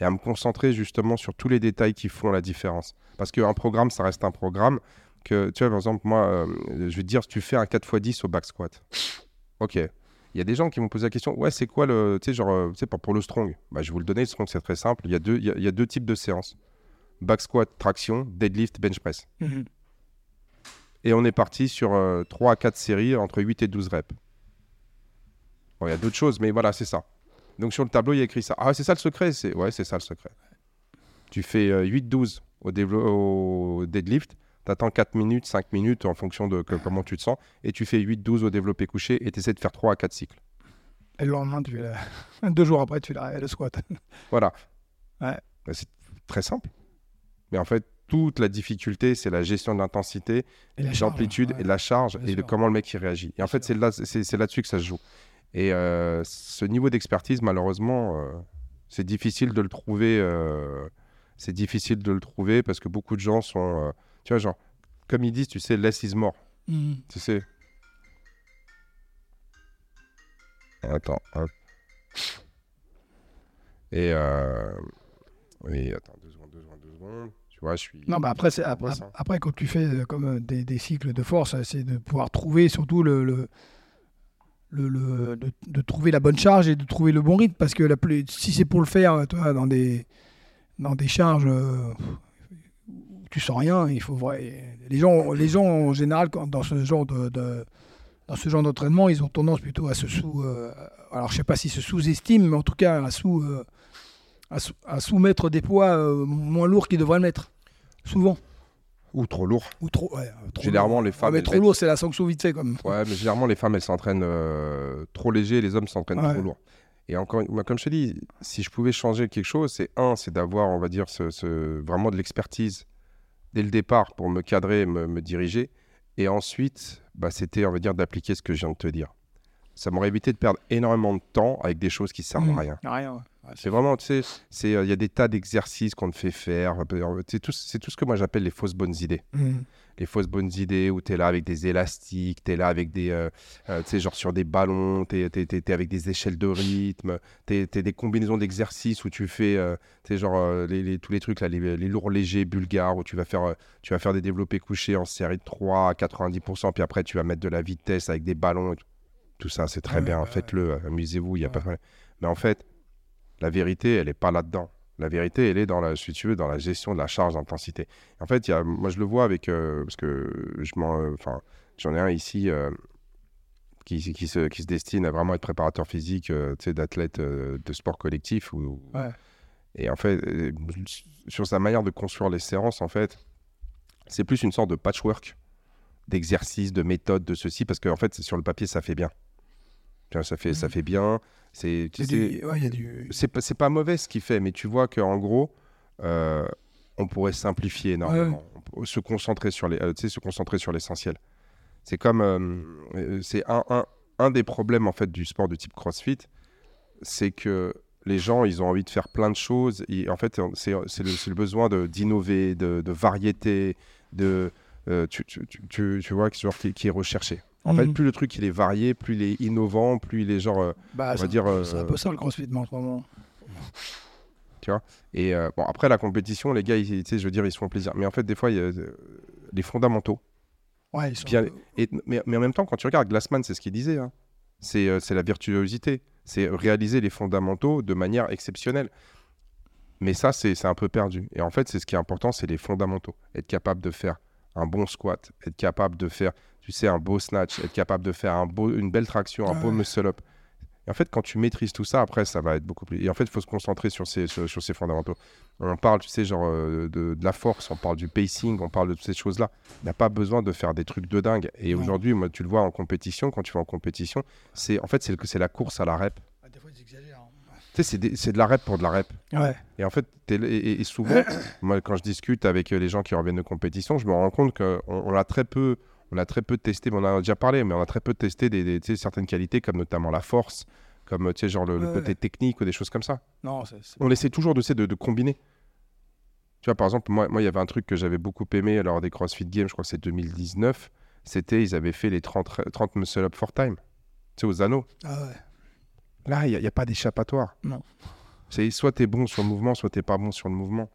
et à me concentrer justement sur tous les détails qui font la différence. Parce qu'un programme, ça reste un programme. Que, tu vois, par exemple, moi, euh, je vais te dire, tu fais un 4x10 au back squat. Ok. Il y a des gens qui vont poser la question, ouais, c'est quoi le, tu sais, genre, euh, tu sais, pour, pour le strong bah, Je vais vous le donner, le strong, c'est très simple. Il y, a deux, il, y a, il y a deux types de séances. Back squat, traction, deadlift, bench press. Mhm. Et on est parti sur 3 à 4 séries entre 8 et 12 reps. Bon, il y a d'autres choses, mais voilà, c'est ça. Donc sur le tableau, il y a écrit ça. Ah, c'est ça le secret? C'est... Ouais, c'est ça le secret. Tu fais euh, 8-12 au, dévelop- au deadlift, tu attends 4 minutes, 5 minutes en fonction de que- comment tu te sens, et tu fais 8-12 au développé couché et tu essaies de faire 3 à 4 cycles. Et le lendemain, tu fais la... <laughs> deux jours après, tu fais la- le squat. Voilà. Ouais. Bah, c'est très simple. Mais en fait, toute la difficulté, c'est la gestion de l'intensité, Et la charge, l'amplitude ouais. et la charge et de comment le mec il réagit. Et en fait, c'est là, c'est c'est là-dessus que ça se joue. Et euh, ce niveau d'expertise, malheureusement, euh, c'est difficile de le trouver. euh, c'est difficile de le trouver parce que beaucoup de gens sont, tu vois, genre, comme ils disent, tu sais, less is more. Mhm. Tu sais. Attends, hop. Et oui, attends deux secondes, deux secondes, deux secondes. Vois, je suis. Non, bah après, c'est- après, après, quand tu fais euh, comme euh, des, des cycles de force, euh, c'est de pouvoir trouver surtout le, le, le- le- de, de trouver la bonne charge et de trouver le bon rythme. Parce que la si c'est pour le faire, toi, dans des, dans des charges euh, où tu sens rien, il faut vrai. Les gens, les gens en général, quand, dans ce genre de, de- dans ce genre d'entraînement, ils ont tendance plutôt à se sous. euh, alors, je sais pas s'ils se sous-estiment, mais en tout cas à sous. euh, à, à soumettre des poids euh, moins lourds qu'ils devraient le mettre. Souvent. Ou trop lourd. Ou trop, ouais, euh, trop Généralement, lourd. les femmes, Ouais, mais elles trop lourd, c'est la sanction vite fait, comme. Ouais, mais généralement, les femmes, elles s'entraînent euh, trop léger, les hommes s'entraînent Ouais. trop lourd. Et encore, comme je te dis, si je pouvais changer quelque chose, c'est un, c'est d'avoir, on va dire, ce, ce- vraiment de l'expertise dès le départ pour me cadrer, me, me diriger. Et ensuite, bah, c'était, on va dire, d'appliquer ce que je viens de te dire. Ça m'aurait évité de perdre énormément de temps avec des choses qui servent à rien. Rien, ouais. C'est vraiment, tu sais, c'est, euh, il y a des tas d'exercices qu'on te fait faire. C'est tout, tout ce que moi j'appelle les fausses bonnes idées Mhm. les fausses bonnes idées où tu es là avec des élastiques, tu es là avec des, euh, euh, tu sais, genre sur des ballons, tu es, avec des échelles de rythme, tu es, des combinaisons d'exercices où tu fais, tu sais, genre les, les- tous les trucs, là, les, les lourds légers bulgares, où tu vas, faire, tu vas faire des développés couchés en série de 3 à 90%, puis après tu vas mettre de la vitesse avec des ballons. et tout. Tout ça, c'est très Ouais, bien, ouais, faites-le, amusez-vous, il n'y a pas de problème. Mais en fait, la vérité, elle n'est pas là-dedans. La vérité, elle est dans la, si tu veux, dans la gestion de la charge d'intensité. En fait, il y a, moi, je le vois avec. euh, parce que je m'en. euh, Enfin, j'en ai un ici euh, qui, qui, se, qui se destine à vraiment être préparateur physique, euh, tu sais, d'athlète euh, de sport collectif. Ou, Ouais. Et en fait, euh, sur sa manière de construire les séances, en fait, c'est plus une sorte de patchwork d'exercices, de méthodes, de ceci, parce qu'en fait, c'est sur le papier, ça fait bien. Ça fait, ça Mhm. fait bien. C'est, ouais, du. pas, mauvais ce qu'il fait, mais tu vois qu'en gros, euh, on pourrait simplifier énormément. Se concentrer sur les, euh, se concentrer sur l'essentiel. C'est comme, euh, euh, c'est un, un, un des problèmes en fait du sport de type CrossFit, c'est que les gens, ils ont envie de faire plein de choses. Et en fait, c'est le, besoin d'innover, de, de variété, de, tu, tu, tu, tu- vois, qui est recherché. En fait, Mhm. plus le truc il est varié, plus il est innovant, plus il est genre. euh, Bah, on va dire, euh, C'est un peu ça le crossfit, en ce moment. Et euh, bon, après la compétition, les gars, ils, tu je veux dire, ils se font plaisir. Mais en fait, des fois, il y a euh, les fondamentaux. Ouais, ils sont Bien- un peu- Et, mais, mais en même temps, quand tu regardes Glassman, c'est ce qu'il disait. hein. C'est euh, la virtuosité. C'est réaliser les fondamentaux de manière exceptionnelle. Mais ça, c'est c'est un peu perdu. Et en fait, c'est ce qui est important, c'est les fondamentaux. Être capable de faire un bon squat, être capable de faire, tu sais, un beau snatch, être capable de faire un beau, une belle traction, un beau muscle-up. Et en fait, quand tu maîtrises tout ça, après, ça va être beaucoup plus. Et en fait, il faut se concentrer sur ces, sur, sur ces fondamentaux. On parle, tu sais, genre euh, de, de la force, on parle du pacing, on parle de toutes ces choses-là. Il n'y a pas besoin de faire des trucs de dingue. Et aujourd'hui, moi, tu le vois en compétition, quand tu vas en compétition, c'est en fait, c'est la course à la rep. Ah, Des fois, ils exagèrent. hein. Tu sais, c'est de la rep pour de la rep. Ouais. Et en fait, t'es- et, et- et souvent, moi, quand je discute avec euh, les gens qui reviennent de compétition, je me rends compte qu'on on a très peu, on a très peu testé, mais on en a déjà parlé, mais on a très peu testé des, certaines qualités, comme notamment la force, comme genre le, côté ouais. technique ou des choses comme ça. Non, On essaie toujours de, de, de combiner. Tu vois, par exemple, moi, moi, il y avait un truc que j'avais beaucoup aimé lors des CrossFit Games, je crois que c'est 2019. C'était, ils avaient fait les 30, re- 30 muscle up for time. Tu sais, aux anneaux. Ah ouais. Là, il n'y a, pas d'échappatoire. Non. C'est soit tu es bon sur le mouvement, soit tu n'es pas bon sur le mouvement.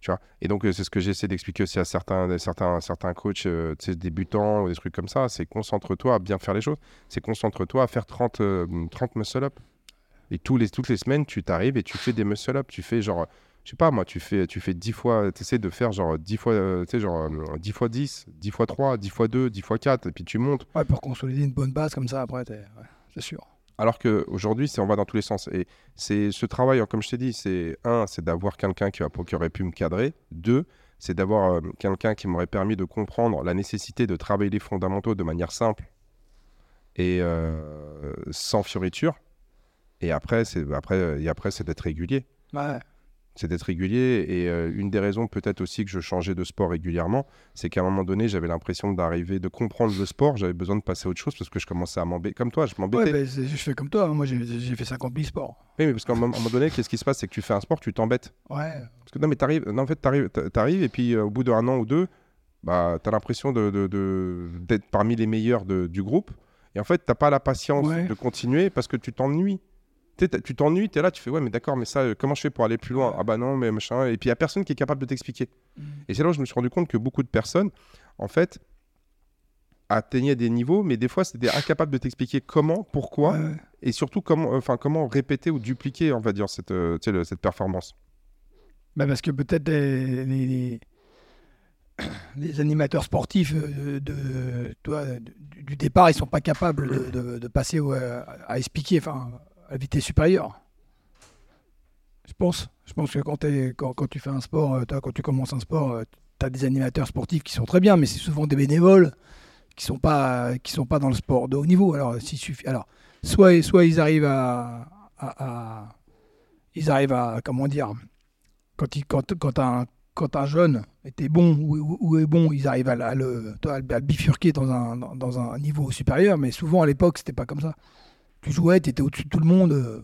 Tu vois Et donc, euh, c'est ce que j'essaie d'expliquer aussi à certains, certains, certains coachs euh, débutants ou des trucs comme ça. C'est concentre-toi à bien faire les choses. C'est concentre-toi à faire 30, euh, 30 muscle-up. Et tous les, toutes les semaines, tu t'arrives et tu fais des muscle-up. Tu fais genre, je sais pas moi, tu fais, tu fais 10 fois, tu essaies de faire genre 10 fois, euh, genre euh, 10 fois 10, 10 fois 3, 10 fois 2, 10 fois 4, et puis tu montes. Ouais, pour consolider une bonne base comme ça, après, ouais, c'est sûr. Alors qu'aujourd'hui, c'est on va dans tous les sens. Et c'est ce travail, comme je t'ai dit, c'est un, c'est d'avoir quelqu'un qui, qui aurait pu me cadrer. Deux, c'est d'avoir euh, quelqu'un qui m'aurait permis de comprendre la nécessité de travailler les fondamentaux de manière simple et euh, sans fioriture. Et après, c'est après, et après, c'est d'être régulier. Ouais. C'est d'être régulier. Et euh, une des raisons peut-être aussi que je changeais de sport régulièrement, c'est qu'à un moment donné, j'avais l'impression d'arriver, de comprendre le sport. J'avais besoin de passer à autre chose parce que je commençais à m'embêter. Comme toi, je m'embêtais. Ouais, bah, je fais comme toi. hein. Moi, j'ai fait 50 000 sports. Oui, mais parce qu'à un moment donné, qu'est-ce qui se passe? C'est que tu fais un sport, tu t'embêtes. Ouais. Parce que non, mais t'arrives, en fait, t'arrives, t'a- t'arrives et puis euh, au bout d'un an ou deux, bah, t'as l'impression de, de- de- d'être parmi les meilleurs de- du groupe. Et en fait, t'as pas la patience Ouais. de continuer parce que tu t'ennuies. Tu t'as- tu t'ennuies, t'es là, tu fais ouais, mais d'accord, mais ça, euh, comment je fais pour aller plus loin? Ah bah non, mais machin. Et puis il y a personne qui est capable de t'expliquer. Mm. Et c'est là où je me suis rendu compte que beaucoup de personnes, en fait, atteignaient des niveaux, mais des fois, c'était incapable de t'expliquer comment, pourquoi, Ouais, et surtout comment, enfin, comment répéter ou dupliquer, on va dire, cette, euh, le- cette performance. Bah, parce que peut-être les, les- les- <coughs> les animateurs sportifs euh, de, toi, du, départ, ils sont pas capables de, de- de passer au- à expliquer enfin, à vitesse supérieure. Je pense. Je pense que quand, tu fais un sport, euh, quand tu commences un sport, tu as des animateurs sportifs qui sont très bien, mais c'est souvent des bénévoles qui sont sont pas dans le sport de haut niveau. Alors, s'il suffit, alors soit ils arrivent à, ils arrivent à comment dire quand un quand un jeune était bon ou, est bon, ils arrivent à, le- à bifurquer dans un, dans un niveau supérieur. Mais souvent à l'époque, c'était pas comme ça. Tu jouais, tu étais au-dessus de tout le monde. euh.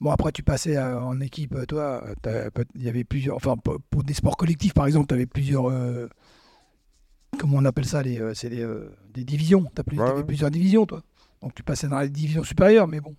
Bon, après, tu passais euh, en équipe, euh, toi, il y avait plusieurs. Enfin, pour, pour des sports collectifs, par exemple, tu avais plusieurs. euh, comment on appelle ça les, C'est des, euh, des divisions. Tu Ouais, avais ouais. plusieurs divisions, toi. Donc tu passais dans les divisions supérieures, mais bon,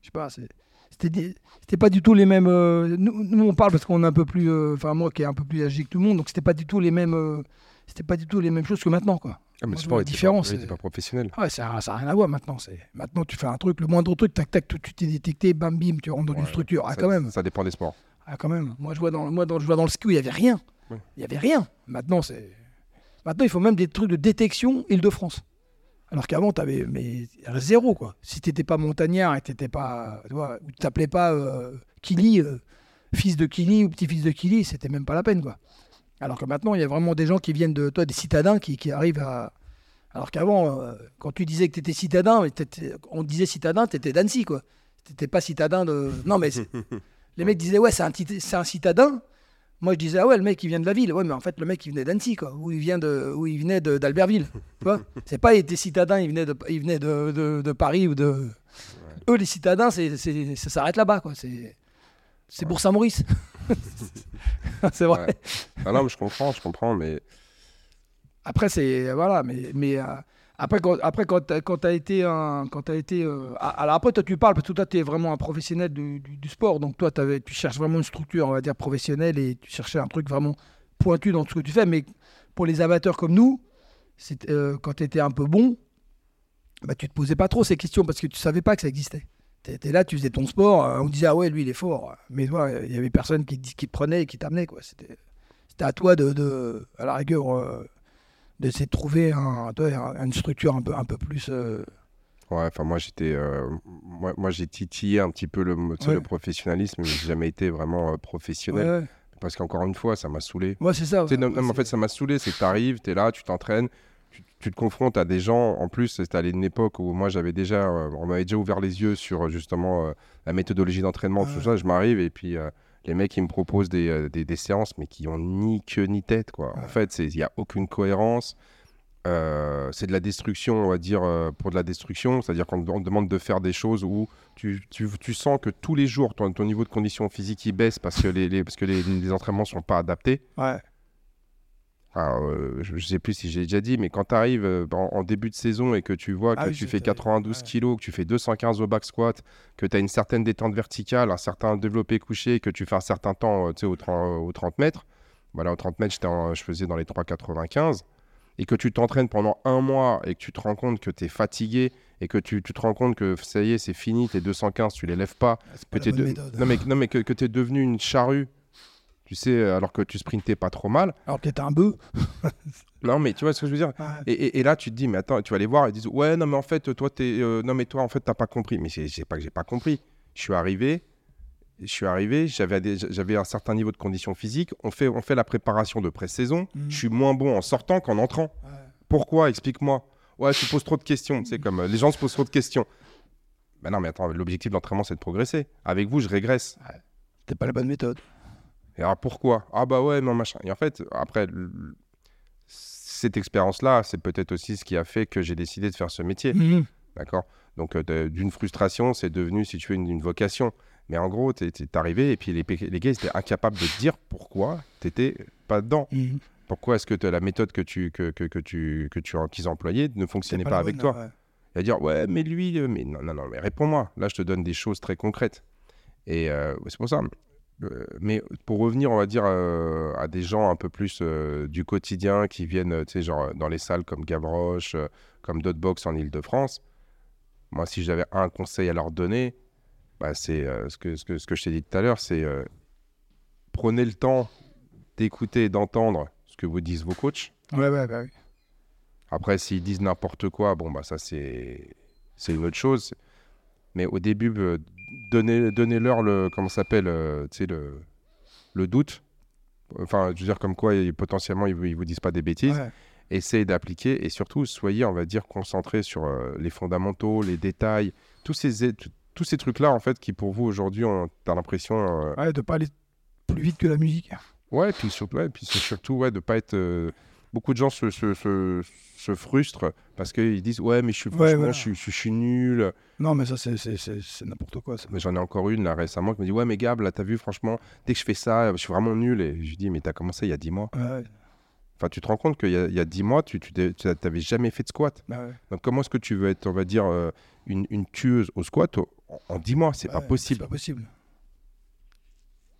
je sais pas, c'est- c'était des- c'était pas du tout les mêmes. euh, nous, nous, on parle parce qu'on est un peu plus. Enfin, moi qui est un peu plus âgé que tout le monde, donc c'était pas du tout les mêmes. c'était pas du tout les mêmes choses que maintenant, quoi. Ah, mais le sport était différence, pas, pas professionnel. Ah ouais, ça n'a rien à voir maintenant. Maintenant, tu fais un truc, le moindre truc, tac, tac, tout, tu t'es détecté, bam, bim, tu rentres dans une structure. Ah, ça, quand même. Ça dépend des sports. Ah, quand même. Moi, je vois dans, moi, dans, je vois dans le ski où il n'y avait rien. Il n'y avait rien. Maintenant, c'est. Maintenant, il faut même des trucs de détection Île-de-France. Alors qu'avant, tu avais mais, zéro, quoi. Si tu n'étais pas montagnard et tu n'étais pas. Tu vois, ou t'appelais pas euh, Kili, euh, fils de Kili ou petit-fils de Kili, c'était même pas la peine, quoi. Alors que maintenant, il y a vraiment des gens qui viennent de. Toi, des citadins qui, qui arrivent à. Alors qu'avant, euh, quand tu disais que tu étais citadin, on disait citadin, tu étais d'Annecy, quoi. T'étais pas citadin de. Non, mais <laughs> les mecs disaient, ouais, c'est un, tit- c'est un citadin. Moi, je disais, ah ouais, le mec, il vient de la ville. Ouais, mais en fait, le mec, il venait d'Annecy, quoi. Ou il, vient de, ou il venait d'Albertville. tu vois <laughs> C'est pas, il était citadin, il venait de, il venait de, de- de Paris ou de. Eux, les citadins, c'est, ça s'arrête là-bas, quoi. C'est, c'est pour Saint-Maurice. <laughs> c'est vrai. Ouais. Ah non, mais je comprends, je comprends, mais Après, c'est. Voilà, mais. mais euh, après, quand, après, quand quand t'as été un. Quand été. euh, alors après, toi, tu parles parce que toi, tu es vraiment un professionnel du, du- du sport. Donc, toi, tu cherches vraiment une structure, on va dire, professionnelle et tu cherchais un truc vraiment pointu dans tout ce que tu fais. Mais pour les amateurs comme nous, euh, quand tu étais un peu bon, bah, tu te posais pas trop ces questions parce que tu savais pas que ça existait. Tu étais là, tu faisais ton sport, euh, on disait, ah ouais, lui, il est fort. Mais toi, il y avait personne qui, te- qui te prenait et qui t'amenait. Quoi. C'était, c'était à toi de, de- à la rigueur. euh, d'essayer de trouver un, une structure un peu, un peu plus. euh, ouais, enfin moi j'étais, euh, moi, moi j'ai titillé un petit peu le, Ouais. professionnalisme, mais j'ai jamais été vraiment professionnel ouais, ouais. parce qu'encore une fois ça m'a saoulé. Ouais, c'est ça. Non, non, en fait ça m'a saoulé, c'est que t'arrives, t'es là, tu t'entraînes, tu, tu te confrontes à des gens. En plus c'était à une époque où moi j'avais déjà, euh, on m'avait déjà ouvert les yeux sur euh, justement euh, la méthodologie d'entraînement, tout Ouais. ça. Je m'arrive et puis les mecs ils me proposent des, des, des séances mais qui ont ni queue ni tête quoi. En Ouais. fait il y a aucune cohérence. Euh, c'est de la destruction, on va dire, euh, pour de la destruction. C'est-à-dire qu'on te demande de faire des choses où tu, tu, tu sens que tous les jours, ton, ton niveau de condition physique il baisse parce que les, les- parce que les, les entraînements sont pas adaptés. Ouais. Alors, euh, je, je sais plus si j'ai déjà dit, mais quand tu arrives en, en début de saison et que tu vois que Ah oui, tu fais sais, 92 ouais. kilos, que tu fais 215 au back squat, que tu as une certaine détente verticale, un certain développé couché, que tu fais un certain temps euh, tu au, 30, au 30 mètres, voilà, au 30 mètres, en- je faisais dans les 3,95, et que tu t'entraînes pendant un mois et que tu te rends compte que tu es fatigué et que tu, tu te rends compte que ça y est, c'est fini, tes 215, tu les lèves pas, C'est que de- non mais, non, mais que, que tu es devenu une charrue, tu sais, alors que tu sprintais pas trop mal. Alors que t'es un bœuf. <laughs> Non, mais tu vois ce que je veux dire Ouais. et, et- et là, tu te dis, mais attends, tu vas les voir, ils disent, ouais, non, mais en fait, toi, t'es, euh, non, mais toi, en fait, t'as pas compris. Mais c'est c'est pas que j'ai pas compris. Je suis arrivé, je suis arrivé, j'avais un certain niveau de condition physique. On fait, on fait la préparation de pré-saison. Mhm. Je suis moins bon en sortant qu'en entrant. Ouais. Pourquoi? Explique-moi. Ouais, tu poses trop de questions. Sais, comme euh, les gens se posent trop de questions. Ben non, mais attends, l'objectif de l'entraînement, c'est de progresser. Avec vous, je régresse. C'était pas la bonne méthode. Et alors pourquoi? Ah bah ouais, non, machin. Et en fait, après, cette expérience-là, c'est peut-être aussi ce qui a fait que j'ai décidé de faire ce métier. Mhm. D'accord? Donc, euh, d'une frustration, c'est devenu, si tu veux, une, une vocation. Mais en gros, t'es arrivé et puis les, les gars, ils étaient incapables de te dire pourquoi t'étais pas dedans. Mhm. Pourquoi est-ce que la méthode que tu que, que, que tu que tu qu'ils employaient ne fonctionnait pas, avec bonne, toi? ouais. Et à dire ouais, mais lui, euh, mais non, non, non, mais réponds-moi. Là, je te donne des choses très concrètes. Et euh, c'est pour ça. Euh, mais pour revenir, on va dire, euh, à des gens un peu plus euh, du quotidien qui viennent, tu sais, genre dans les salles comme Gavroche, euh, comme Dotbox en Ile-de-France, moi, si j'avais un conseil à leur donner, bah, c'est ce, que, ce, que, ce que je t'ai dit tout à l'heure, c'est prenez le temps d'écouter et d'entendre ce que vous disent vos coachs. Ouais, ouais, bah oui. Après, s'ils disent n'importe quoi, bon, bah ça, c'est une autre chose. Mais au début, euh, donnez- donnez-leur le, comment s'appelle, euh, tu sais, le, le doute. Enfin, je veux dire, comme quoi, potentiellement, ils vous, ils vous disent pas des bêtises. Ouais. Essayez d'appliquer et surtout, soyez, on va dire, concentrés sur euh, les fondamentaux, les détails, tous ces, tous ces trucs-là, en fait, qui pour vous, aujourd'hui, ont- t'as l'impression... euh, Ouais, de pas aller plus vite que la musique. Ouais, puis surtout, ouais, puis surtout ouais, de pas être. Beaucoup de gens se, se, se, se frustrent parce qu'ils disent Ouais, mais je suis, Ouais, voilà. je, suis, je suis- je suis nul. Non, mais ça, c'est- n'importe quoi. Ça. Mais j'en ai encore une là récemment qui me dit Ouais, mais Gab, là, t'as vu, franchement, dès que je fais ça, je suis vraiment nul. Et je lui dis Mais t'as commencé il y a 10 mois. Ouais. Enfin, tu te rends compte qu'il y, y a 10 mois, tu t'avais jamais fait de squat. Bah ouais. Donc, comment est-ce que tu veux être, on va dire, euh, une, une tueuse au squat en, en 10 mois? C'est pas Ouais, possible. C'est pas possible.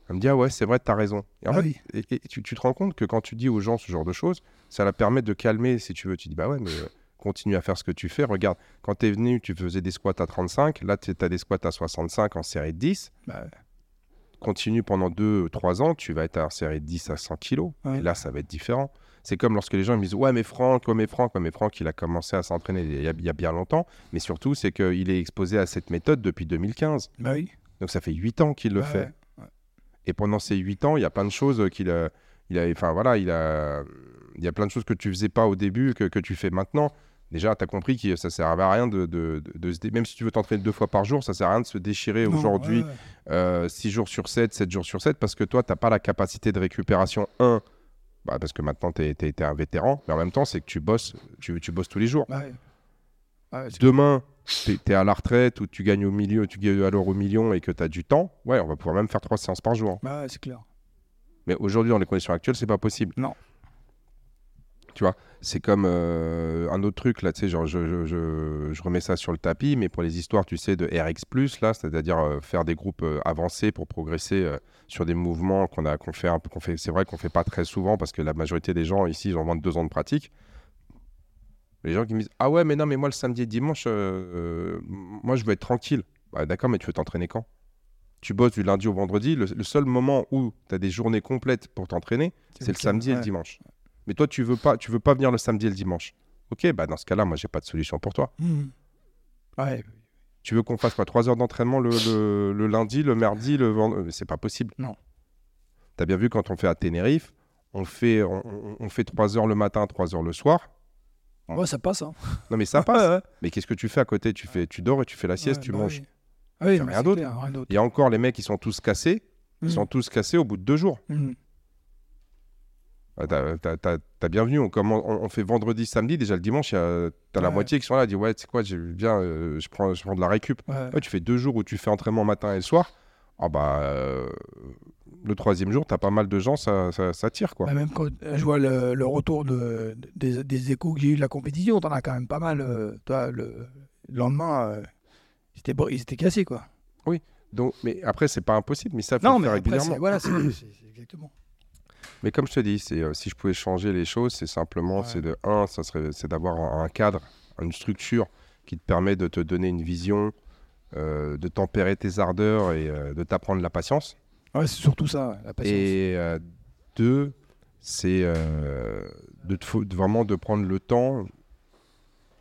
Elle me dit Ah ouais, c'est vrai, t'as raison. Et en Ah fait, oui. Et, et tu, tu te rends compte que quand tu dis aux gens ce genre de choses, ça la permet de calmer, si tu veux. Tu dis, bah ouais, mais euh, continue à faire ce que tu fais. Regarde, quand tu es venu, tu faisais des squats à 35. Là, tu as des squats à 65 en série de 10. Bah. Continue pendant 2-3 ans, tu vas être en série de 10 à 100 kilos. Ouais. Et là, ça va être différent. C'est comme lorsque les gens me disent, ouais, mais Franck, ouais, mais Franck, ouais, mais Franck, il a commencé à s'entraîner il y, a, il y a bien longtemps. Mais surtout, c'est qu'il est exposé à cette méthode depuis 2015. Bah oui. Donc, ça fait 8 ans qu'il le Bah fait. ouais. Et pendant ces 8 ans, il y a plein de choses qu'il a. Il a enfin voilà, il a. Il y a plein de choses que tu faisais pas au début, que, que tu fais maintenant. Déjà, tu as compris que ça servait à rien de, de, de- de se dé- Même si tu veux t'entraîner deux fois par jour, ça sert à rien de se déchirer aujourd'hui ouais, ouais. euh, 6 jours sur 7, 7 jours sur 7, parce que toi, tu n'as pas la capacité de récupération. Un, bah, parce que maintenant, tu es, un vétéran, mais en même temps, c'est que tu bosses, tu, tu bosses tous les jours. Bah ouais. Ah ouais, c'est- Demain, tu es, à la retraite ou tu gagnes au milieu, tu gagnes alors au million et que tu as du temps, ouais, on va pouvoir même faire trois séances par jour. bah ouais, c'est clair. Mais aujourd'hui, dans les conditions actuelles, c'est pas possible. Non. Tu vois, c'est comme euh, un autre truc, là, tu sais, genre, je, je, je- je remets ça sur le tapis, mais pour les histoires, tu sais, de RX, là, c'est-à-dire euh, faire des groupes euh, avancés pour progresser sur des mouvements qu'on a, qu'on fait un peu, qu'on fait, c'est vrai qu'on fait pas très souvent parce que la majorité des gens ici, ils ont 22 ans de pratique. Les gens qui me disent Ah ouais, mais non, mais moi, le samedi et dimanche, euh, euh, moi, je veux être tranquille. Bah, d'accord, mais tu veux t'entraîner quand? Tu bosses du lundi au vendredi. Le, le seul moment où tu as des journées complètes pour t'entraîner, c'est le samedi et le dimanche. Mais toi, tu veux pas, tu veux pas venir le samedi et le dimanche. Ok, bah dans ce cas-là, moi, j'ai pas de solution pour toi. Ouais. Tu veux qu'on fasse quoi Trois heures d'entraînement le, le- le lundi, le mardi, le vendredi C'est pas possible. Non. Tu as bien vu quand on fait à Tenerife, on fait, on- on fait 3 heures le matin, 3 heures le soir. Ouais, ça passe. Hein. Non, mais ça passe. <laughs> Ouais, ouais. Mais qu'est-ce que tu fais à côté? Tu, fais, tu dors et tu fais la sieste, tu bah manges. oui. Ah oui, rien d'autre. Il y a encore les mecs qui sont tous cassés. Ils Mhm. sont tous cassés au bout de deux jours. Mhm. Ah, T'as bien vu, on, commence- on, on fait vendredi, samedi, déjà le dimanche, t'as la moitié qui sont là, dit ouais, tu sais quoi, j'ai bien, euh, je, prends, je prends de la récup. Ouais. Ouais, tu fais deux jours où tu fais entraînement matin et le soir. Ah bah, euh, le troisième jour, t'as pas mal de gens, ça, ça, ça tire quoi. Bah, même quand je vois le, le retour de, des, des échos que j'ai eu de la compétition, t'en as quand même pas mal. euh, toi, le, le lendemain, euh, ils, étaient, br- ils étaient cassés, quoi. Donc, mais après, c'est pas impossible, mais ça, faut Non, le mais après, régulièrement. voilà, c'est exactement. Mais comme je te dis, c'est, euh, si je pouvais changer les choses, c'est simplement, Ouais. c'est de un, ça serait, c'est d'avoir un cadre, une structure qui te permet de te donner une vision, euh, de tempérer tes ardeurs et euh, de t'apprendre la patience. Ouais, c'est surtout ça, la patience. Et euh, deux, c'est de, vraiment de prendre le temps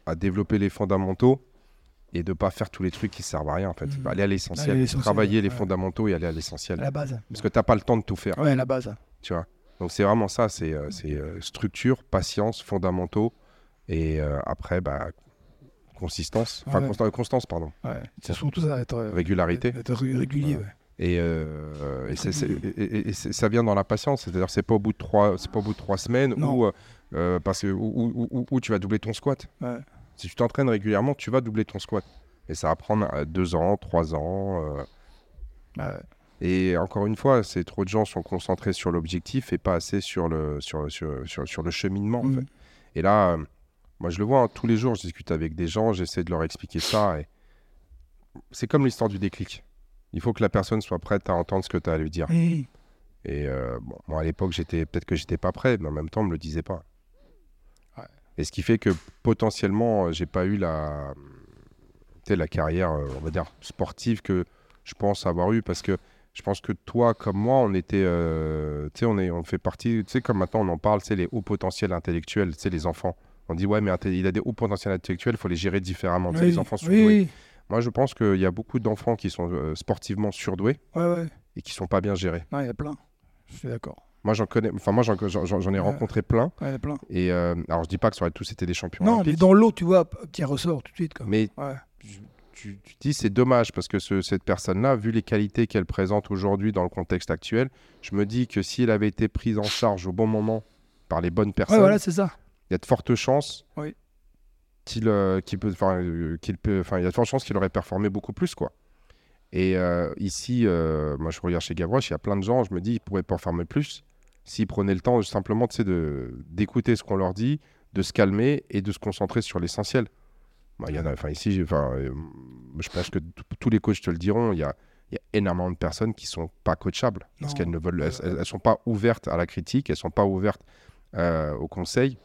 à développer les fondamentaux et de pas faire tous les trucs qui servent à rien en fait. Mhm. Aller à l'essentiel, travailler les fondamentaux et aller à l'essentiel. La base. Parce que t'as pas le temps de tout faire, Ouais, la base. tu vois. Donc c'est vraiment ça, c'est euh, euh, structure, patience, fondamentaux et euh, après bah consistance, enfin Ouais. consta- constance pardon, Ouais. C'est surtout ça, être, euh, régularité. être régulier. Ouais. Et, euh, et et- et ça vient dans la patience. C'est-à-dire, c'est pas au bout de trois, c'est pas au bout de trois semaines où, euh, parce que où, où- où- où tu vas doubler ton squat. Si tu t'entraînes régulièrement, tu vas doubler ton squat. Et ça va prendre deux ans, trois ans. euh, Ouais. et encore une fois, c'est trop de gens sont concentrés sur l'objectif et pas assez sur le, sur, sur, sur, sur le cheminement. en Mhm. fait. Et là, moi je le vois hein, tous les jours, je discute avec des gens, j'essaie de leur expliquer ça. Et... C'est comme l'histoire du déclic. Il faut que la personne soit prête à entendre ce que tu as à lui dire. Et euh, bon, moi à l'époque, j'étais peut-être que j'étais pas prêt, mais en même temps, on me le disait pas. Ouais. Et ce qui fait que potentiellement, euh, j'ai pas eu la, la carrière, euh, on va dire, sportive que je pense avoir eu parce que je pense que toi, comme moi, on était, euh, tu sais, on, est, on fait partie, tu sais, comme maintenant on en parle, c'est les hauts potentiels intellectuels, tu sais, les enfants. On dit, ouais, mais il a des hauts potentiels intellectuels, il faut les gérer différemment. Oui, les enfants surdoués. oui. Moi, je pense qu'il y a beaucoup d'enfants qui sont euh, sportivement surdoués Ouais, ouais. et qui sont pas bien gérés. Il y a plein. Je suis d'accord. Moi, j'en connais, enfin, moi, j'en, j'en- j'en ai Ouais. rencontré plein. Ouais, y a plein. Et euh, alors, je dis pas que ça aurait tous été des champions Non, mais dans l'eau, tu vois, petit ressort tout de suite. Quoi. mais Ouais. tu, tu dis c'est dommage parce que ce- cette personne-là, vu les qualités qu'elle présente aujourd'hui dans le contexte actuel, je me dis que si elle avait été prise en charge au bon moment par les bonnes personnes, Ouais, voilà, c'est ça. Il y a de fortes chances Oui. qu'il euh, qu'il peut, enfin, euh, qu'il peut, enfin, il y a de fortes chances qu'il aurait performé beaucoup plus, quoi. Et euh, ici, euh, moi, je regarde chez Gavroche, il y a plein de gens, je me dis, ils pourraient performer plus s'ils prenaient le temps simplement, tu de d'écouter ce qu'on leur dit, de se calmer et de se concentrer sur l'essentiel. Moi, il y en a, enfin, ici, enfin, euh, je pense que tous les coachs te le diront, il y a, il y a énormément de personnes qui sont pas coachables parce qu'elles ne veulent, elles, elles- elles sont pas ouvertes à la critique, elles sont pas ouvertes euh, au conseil.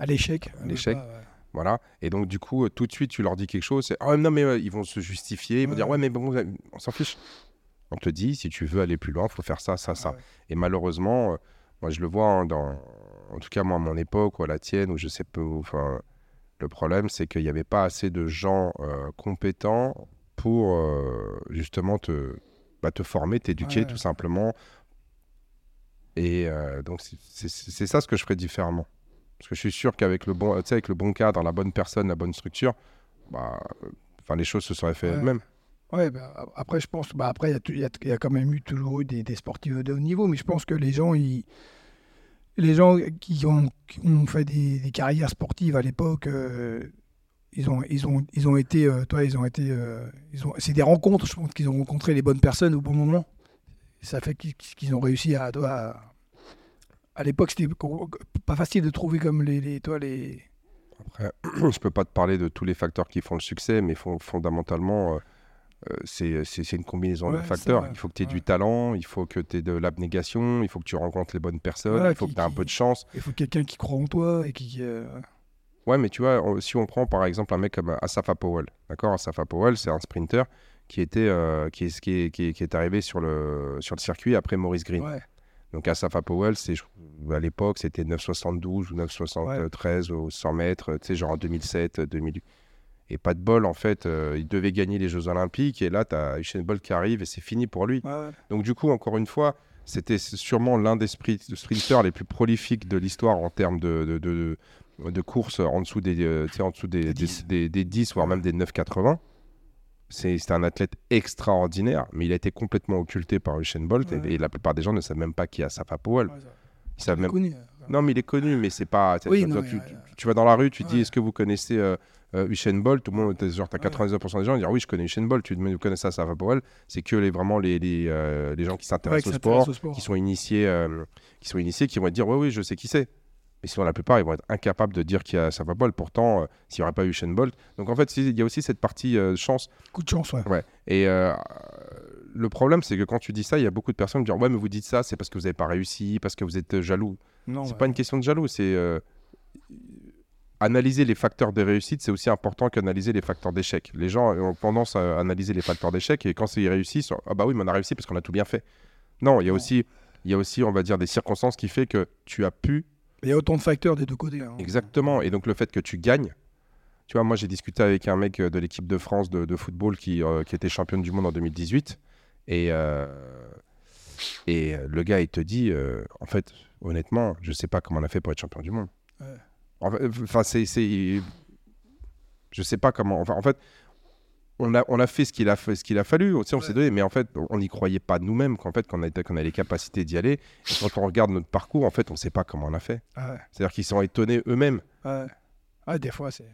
À l'échec. À l'échec. Ouais. Voilà. Et donc, du coup, tout de suite, tu leur dis quelque chose. C'est Ah, non, mais euh, ils vont se justifier. Ils vont Ouais. dire Ouais, mais bon, on s'en fiche. On te dit Si tu veux aller plus loin, il faut faire ça, ça, ça. Ouais. Et malheureusement, euh, moi, je le vois hein, dans. En tout cas, moi, à mon époque ou à la tienne, ou je sais pas. où, Enfin, le problème, c'est qu'il n'y avait pas assez de gens euh, compétents pour justement te, bah, te former, t'éduquer, tout simplement. Et donc, c'est- c'est c'est ça ce que je ferais différemment. Parce que je suis sûr qu'avec le, bon, avec le bon cadre, la bonne personne, la bonne structure, bah, les choses se seraient fait Ouais. elles-mêmes. Ouais, bah, après, je pense, bah, après, il y a y, y quand même eu toujours eu des, des sportifs de haut niveau, mais je pense que les gens, ils, les gens qui ont, qui ont fait des, des carrières sportives à l'époque, euh, ils ont, ils ont, ils ont été, euh, toi, ils ont été, euh, ils ont, c'est des rencontres, je pense qu'ils ont rencontré les bonnes personnes au bon moment. Ça fait qu'ils ont réussi à, toi, à, à l'époque, c'était pas facile de trouver comme les, les, toi, les, Après, <clears throat> je peux pas te parler de tous les facteurs qui font le succès, mais fon- fondamentalement, euh, euh, c'est une combinaison de facteurs. Il faut que tu aies Ouais. du talent, il faut que tu aies de l'abnégation, il faut que tu rencontres les bonnes personnes, Voilà, il faut qui- que tu aies un peu de chance. il faut quelqu'un qui croit en toi et qui, euh, Ouais, mais tu vois, si on prend par exemple un mec comme Asafa Powell, d'accord Asafa Powell, c'est un sprinter qui, était, euh, qui, est, qui, est, qui, est, qui est arrivé sur le, sur le circuit après Maurice Green. ouais, Donc Asafa Powell, c'est, à l'époque, c'était 9,72 ou 9,73 au 100 mètres, tu sais, genre en 2007, 2008. Et pas de bol, en fait, euh, il devait gagner les Jeux Olympiques, et là, tu as Usain Bolt qui arrive, et c'est fini pour lui. ouais, ouais. Donc du coup, encore une fois, c'était sûrement l'un des spri- sprinters les plus prolifiques de l'histoire en termes de, de, de, de courses en dessous des, euh, en dessous des, Des des, 10. des- des 10, voire même des 9,80. C'est un athlète extraordinaire, mais il a été complètement occulté par Usain Bolt, et- Ouais. et, la plupart des gens ne savent même pas qui est Asafa Powell. Ouais, Ils savent même... connu. Non, mais il est connu, mais c'est pas... tu- Oui, non, tu- mais, tu- tu vas dans la rue, tu dis, est-ce que vous connaissez euh, euh, Usain Bolt? Tout le monde, genre, t'as Ouais. 99% des gens qui disent, oui, je connais Usain Bolt. Tu demandes, vous connaissez Asafa Powell? C'est que les, vraiment les, les, euh, les gens qui s'intéressent au sport, au sport. qui sont initiés, euh, qui sont initiés, qui vont te dire oui, oui, je sais qui c'est. Mais sinon, la plupart, ils vont être incapables de dire qu'il y a Safa Bolt. Pourtant, euh, s'il n'y aurait pas eu Usain Bolt. Donc, en fait, c'est- il y a aussi cette partie euh, chance. Coup de chance, ouais. Ouais. Et euh, le problème, c'est que quand tu dis ça, il y a beaucoup de personnes qui disent ouais, mais vous dites ça, c'est parce que vous n'avez pas réussi, parce que vous êtes jaloux. Non, c'est ouais. pas une question de jaloux, c'est analyser les facteurs de réussite, c'est aussi important qu'analyser les facteurs d'échec. Les gens ont tendance à analyser les facteurs d'échec et quand ils réussissent, ah bah oui, mais on a réussi parce qu'on a tout bien fait. Non, il y a Non. aussi, il y a aussi, on va dire, des circonstances qui fait que tu as pu Il y a autant de facteurs des deux côtés. hein. exactement. Et donc le fait que tu gagnes. Tu vois, moi j'ai discuté avec un mec euh, de l'équipe de France de, de football qui, euh, qui était championne du monde en 2018 et euh, et le gars il te dit, euh, en fait, honnêtement, je sais pas comment on a fait pour être champion du monde. Ouais. Enfin, c'est, c'est, je sais pas comment. Enfin, en fait, on a, on a fait ce qu'il a, fait, ce qu'il a fallu. Tu sais, on s'est donné, mais en fait, on n'y croyait pas nous-mêmes qu'en fait, qu'on, a, qu'on a les capacités d'y aller. Et quand on regarde notre parcours, en fait, on ne sait pas comment on a fait. Ouais, C'est-à-dire qu'ils sont étonnés eux-mêmes. ouais. Ouais, des fois, c'est.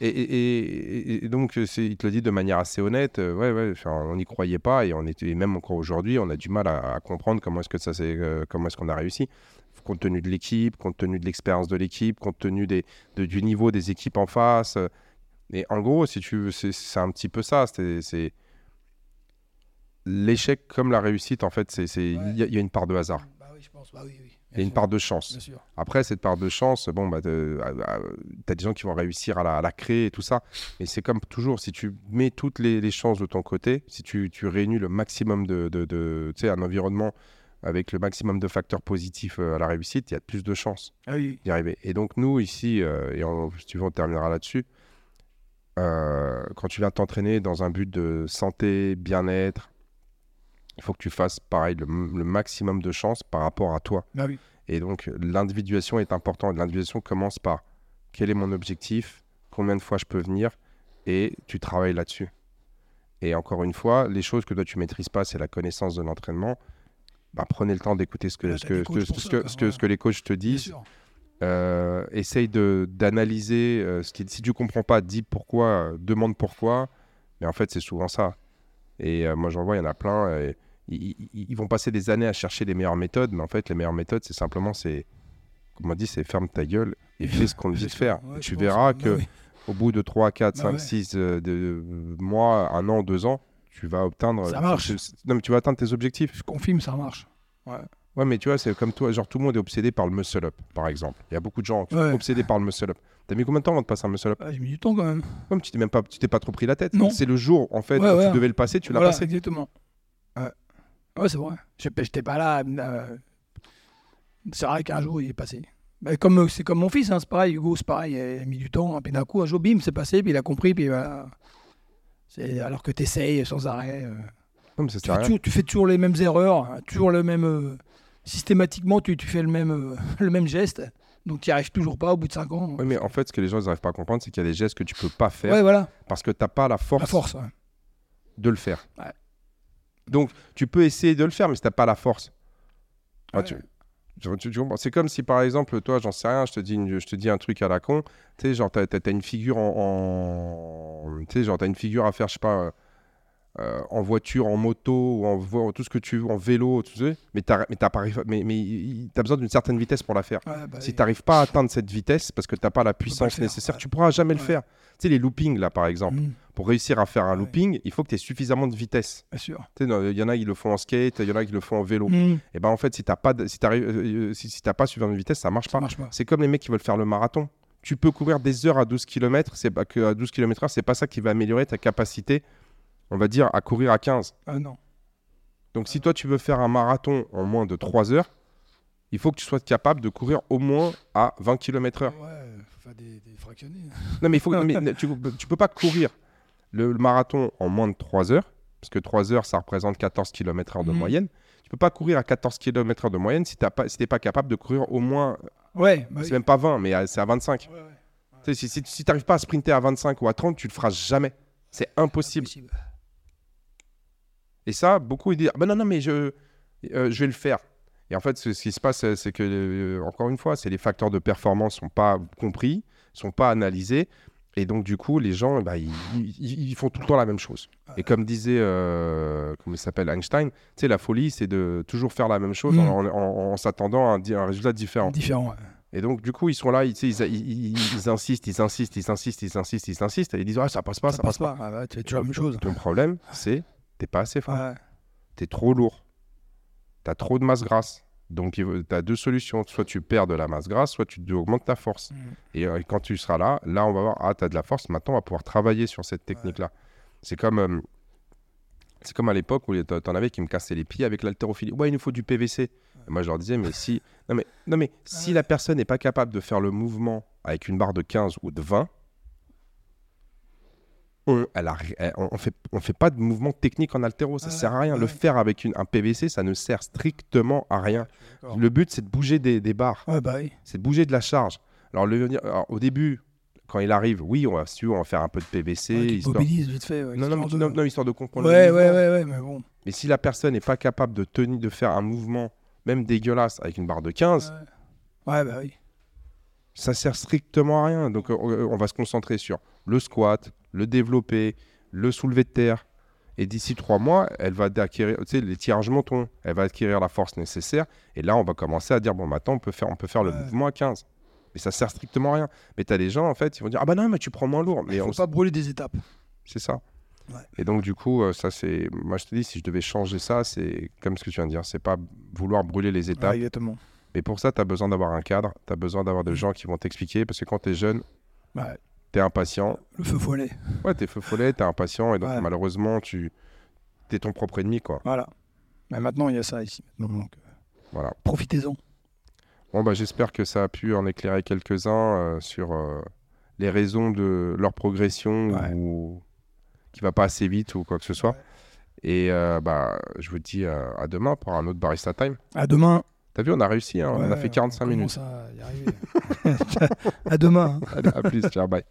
Et, et- et- et donc, euh, c'est- il te le dit de manière assez honnête. euh, ouais, on n'y croyait pas et on était, même encore aujourd'hui, on a du mal à, à comprendre comment est-ce que ça s'est, euh, comment est-ce qu'on a réussi, compte tenu de l'équipe, compte tenu de l'expérience de l'équipe, compte tenu des, de- du niveau des équipes en face. Et en gros, si tu, veux, c'est, un petit peu ça. C'est, l'échec comme la réussite. En fait, c'est, il Ouais. y, a- il y a une part de hasard, Bah oui, je pense. Bah oui, oui. il y a une part de chance. Après, cette part de chance, bon, bah, tu as des gens qui vont réussir à la, à la créer et tout ça. Mais c'est comme toujours, si tu mets toutes les, les chances de ton côté, si tu, tu réunis le maximum de, de, de- tu sais, un environnement avec le maximum de facteurs positifs euh, à la réussite, il y a plus de chances Ah oui. d'y arriver. Et donc, nous, ici, euh, et on- si tu veux, on terminera là-dessus. Euh, quand tu viens t'entraîner dans un but de santé, bien-être, il faut que tu fasses pareil, le, le maximum de chances par rapport à toi. Bah oui. Et donc, l'individuation est importante. L'individuation commence par quel est mon objectif, combien de fois je peux venir, et tu travailles là-dessus. Et encore une fois, les choses que toi tu maîtrises pas, c'est la connaissance de l'entraînement. Bah, prenez le temps d'écouter ce que, ce que, ce ce ce les coachs te disent. Euh, essaye de d'analyser euh, ce qui si tu comprends pas dis pourquoi euh, demande pourquoi mais en fait c'est souvent ça et euh, moi j'en vois il y en a plein euh, ils, vont passer des années à chercher les meilleures méthodes mais en fait les meilleures méthodes c'est simplement c'est comme on dit c'est ferme ta gueule et fais ce qu'on te dit de faire Ouais, Et tu verras Bah que oui. au bout de 3 4 Bah 5 ouais. 6 euh, de mois un an deux ans tu vas obteindre Ça marche. non mais tu vas atteindre tes objectifs Je confirme, ça marche. Ouais, mais tu vois, c'est comme toi, genre tout le monde est obsédé par le muscle up, par exemple. Il y a beaucoup de gens qui sont Ouais. obsédés par le muscle up. T'as mis combien de temps avant de passer un muscle up? Ah, J'ai mis du temps quand même. Comme tu t'es même pas, tu t'es pas trop pris la tête. Non. C'est le jour, en fait, Ouais, où ouais. tu devais le passer, tu l'as voilà, passé. exactement. Ouais, ouais c'est vrai. J'étais pas là. euh, C'est vrai qu'un jour, il est passé. Mais comme euh, c'est comme mon fils, hein, c'est pareil. Hugo, c'est pareil. Il a mis du temps. Puis d'un coup, un jour, bim, c'est passé. Puis il a compris. Puis voilà. C'est alors que tu essayes sans arrêt. euh, Non, mais ça tu, fais toujours, tu fais toujours les mêmes erreurs. hein, Toujours le même. euh, systématiquement, tu, tu fais le même, euh, <laughs> le même geste. Donc, tu n'y arrives toujours pas au bout de 5 ans. Ouais, mais en fait, ce que les gens n'arrivent pas à comprendre, c'est qu'il y a des gestes que tu peux pas faire Ouais, voilà. parce que t'as pas la force, La force. ouais. de le faire. Ouais. Donc, tu peux essayer de le faire, mais si t'as pas la force. Ah, tu- tu- tu- tu C'est comme si, par exemple, toi, j'en sais rien, je te dis, une- je te dis un truc à la con. Tu sais, genre, t'as as, une figure en. en- Tu sais, genre, une figure à faire, je sais pas, euh, euh, en voiture, en moto, ou en vo- tout ce que tu veux, en vélo, tu sais. Mais mais t'as pas- mais, mais il- t'as besoin d'une certaine vitesse pour la faire. Ouais, bah, Si tu n'arrives pas à atteindre cette vitesse parce que tu n'as pas la puissance faire, nécessaire, ouais. tu pourras jamais le faire. Tu sais, les loopings, là, par exemple, Mmh, pour réussir à faire un looping, il faut que tu aies suffisamment de vitesse. bien sûr. Tu sais, Il y en a qui le font en skate, il y en a qui le font en vélo. Mmh, Et ben en fait, si tu n'as pas, de- si t'arrives- euh, si, si t'as pas suffisamment de vitesse, ça marche ça pas. marche pas. C'est comme les mecs qui veulent faire le marathon. Tu peux courir des heures à 12 km, c'est pas que à 12 km/h, c'est pas ça qui va améliorer ta capacité, on va dire, à courir à 15. Ah non. Donc si toi tu veux faire un marathon en moins de 3 heures, il faut que tu sois capable de courir au moins à 20 km/h. Ouais, faut faire des, des fractionnés. <laughs> Non, mais, il faut, non, mais tu, tu peux pas courir le, le marathon en moins de 3 heures, parce que 3 heures, ça représente 14 km/h de Mhm. moyenne. Tu peux pas courir à 14 km/h de moyenne si tu pas, si t'es pas capable de courir au moins, Ouais, bah c'est même pas 20, mais à- c'est à 25. Ouais, ouais. Tu sais, Si, si, tu n'arrives pas à sprinter à 25 ou à 30, tu le feras jamais. C'est impossible. Impossible. Et ça, beaucoup ils disent ah ben non, non, mais je, euh, je vais le faire. Et en fait, ce, ce qui se passe, c'est- que, euh, encore une fois, c'est les facteurs de performance sont pas compris, sont pas analysés. Et donc, du coup, les gens, bah, ils, ils- ils font tout le temps la même chose. Et comme disait, euh, comment il s'appelle, Einstein, tu sais, la folie, c'est de toujours faire la même chose Mm. en, en- en s'attendant à un, un résultat différent. Différent. ouais. Et donc, du coup, ils sont là, ils, insistent, ils insistent, ils insistent, ils insistent, ils insistent, et ils disent, ah, ça passe pas, ça, ça passe pas. Ah, ouais, tu fais toujours la même chose. Ton problème, c'est t'es pas assez fort Ouais. t'es trop lourd. T'as trop de masse grasse. Donc, tu as deux solutions. Soit tu perds de la masse grasse, soit tu augmentes ta force. Mm. Et euh, quand tu seras là, là, on va voir, ah, tu as de la force. Maintenant, on va pouvoir travailler sur cette technique-là. C'est comme, euh, c'est comme à l'époque où t'en avais qui me cassaient les pieds avec l'haltérophilie. Ouais, il nous faut du PVC. Moi, je leur disais, mais si, non, mais, non, mais si la personne n'est pas capable de faire le mouvement avec une barre de 15 ou de 20, on, elle a ri- elle- on, on fait, on fait pas de mouvement technique en haltéro. Ça Ouais, sert à rien. Le faire avec une, un PVC, ça ne sert strictement à rien. Le but, c'est de bouger des, des barres Ouais, bah oui. c'est de bouger de la charge. Alors, le- alors, au début, quand il arrive, oui, on va, si on va faire un peu de PVC. Ouais, histoire- mobilise vite fait. ouais, Non, non, de- non, non, histoire de comprendre. ouais, ouais, ouais, mais bon. Mais si la personne n'est pas capable de tenir, de faire un mouvement, même dégueulasse, avec une barre de 15, Ouais. Ouais, bah oui. ça sert strictement à rien. Donc, euh, on va se concentrer sur le squat, le développer, le soulever de terre. Et d'ici trois mois, elle va acquérir, tu sais, les tirages mentons, elle va acquérir la force nécessaire. Et là, on va commencer à dire, bon, maintenant, on peut faire, on peut faire le mouvement à 15. Mais ça sert strictement à rien. Mais tu as des gens, en fait, ils vont dire, ah bah non, mais tu prends moins lourd. Mais Il on faut pas brûler des étapes. C'est ça. Ouais. Et donc, du coup, euh, ça, c'est. Moi, je te dis, si je devais changer ça, c'est comme ce que tu viens de dire. C'est pas vouloir brûler les étapes. Ouais, exactement. Mais pour ça, tu as besoin d'avoir un cadre. Tu as besoin d'avoir des Mm. gens qui vont t'expliquer. Parce que quand tu es jeune, Ouais, impatient. le feu follet. Ouais, tu es feu follet, tu es impatient. Et donc, Ouais. malheureusement, tu es ton propre ennemi. quoi. Voilà. Mais maintenant, il y a ça ici. donc, euh, Voilà. Profitez-en. Bon, bah, j'espère que ça a pu en éclairer quelques-uns euh, sur euh, les raisons de leur progression Ouais. ou qui va pas assez vite ou quoi que ce soit. Ouais. Et euh, bah, je vous dis à demain pour un autre Barista Time. À demain. T'as vu, on a réussi, hein, on a fait 45 on minutes. à y arriver. <laughs> à demain. hein. <laughs> À plus, ciao, bye.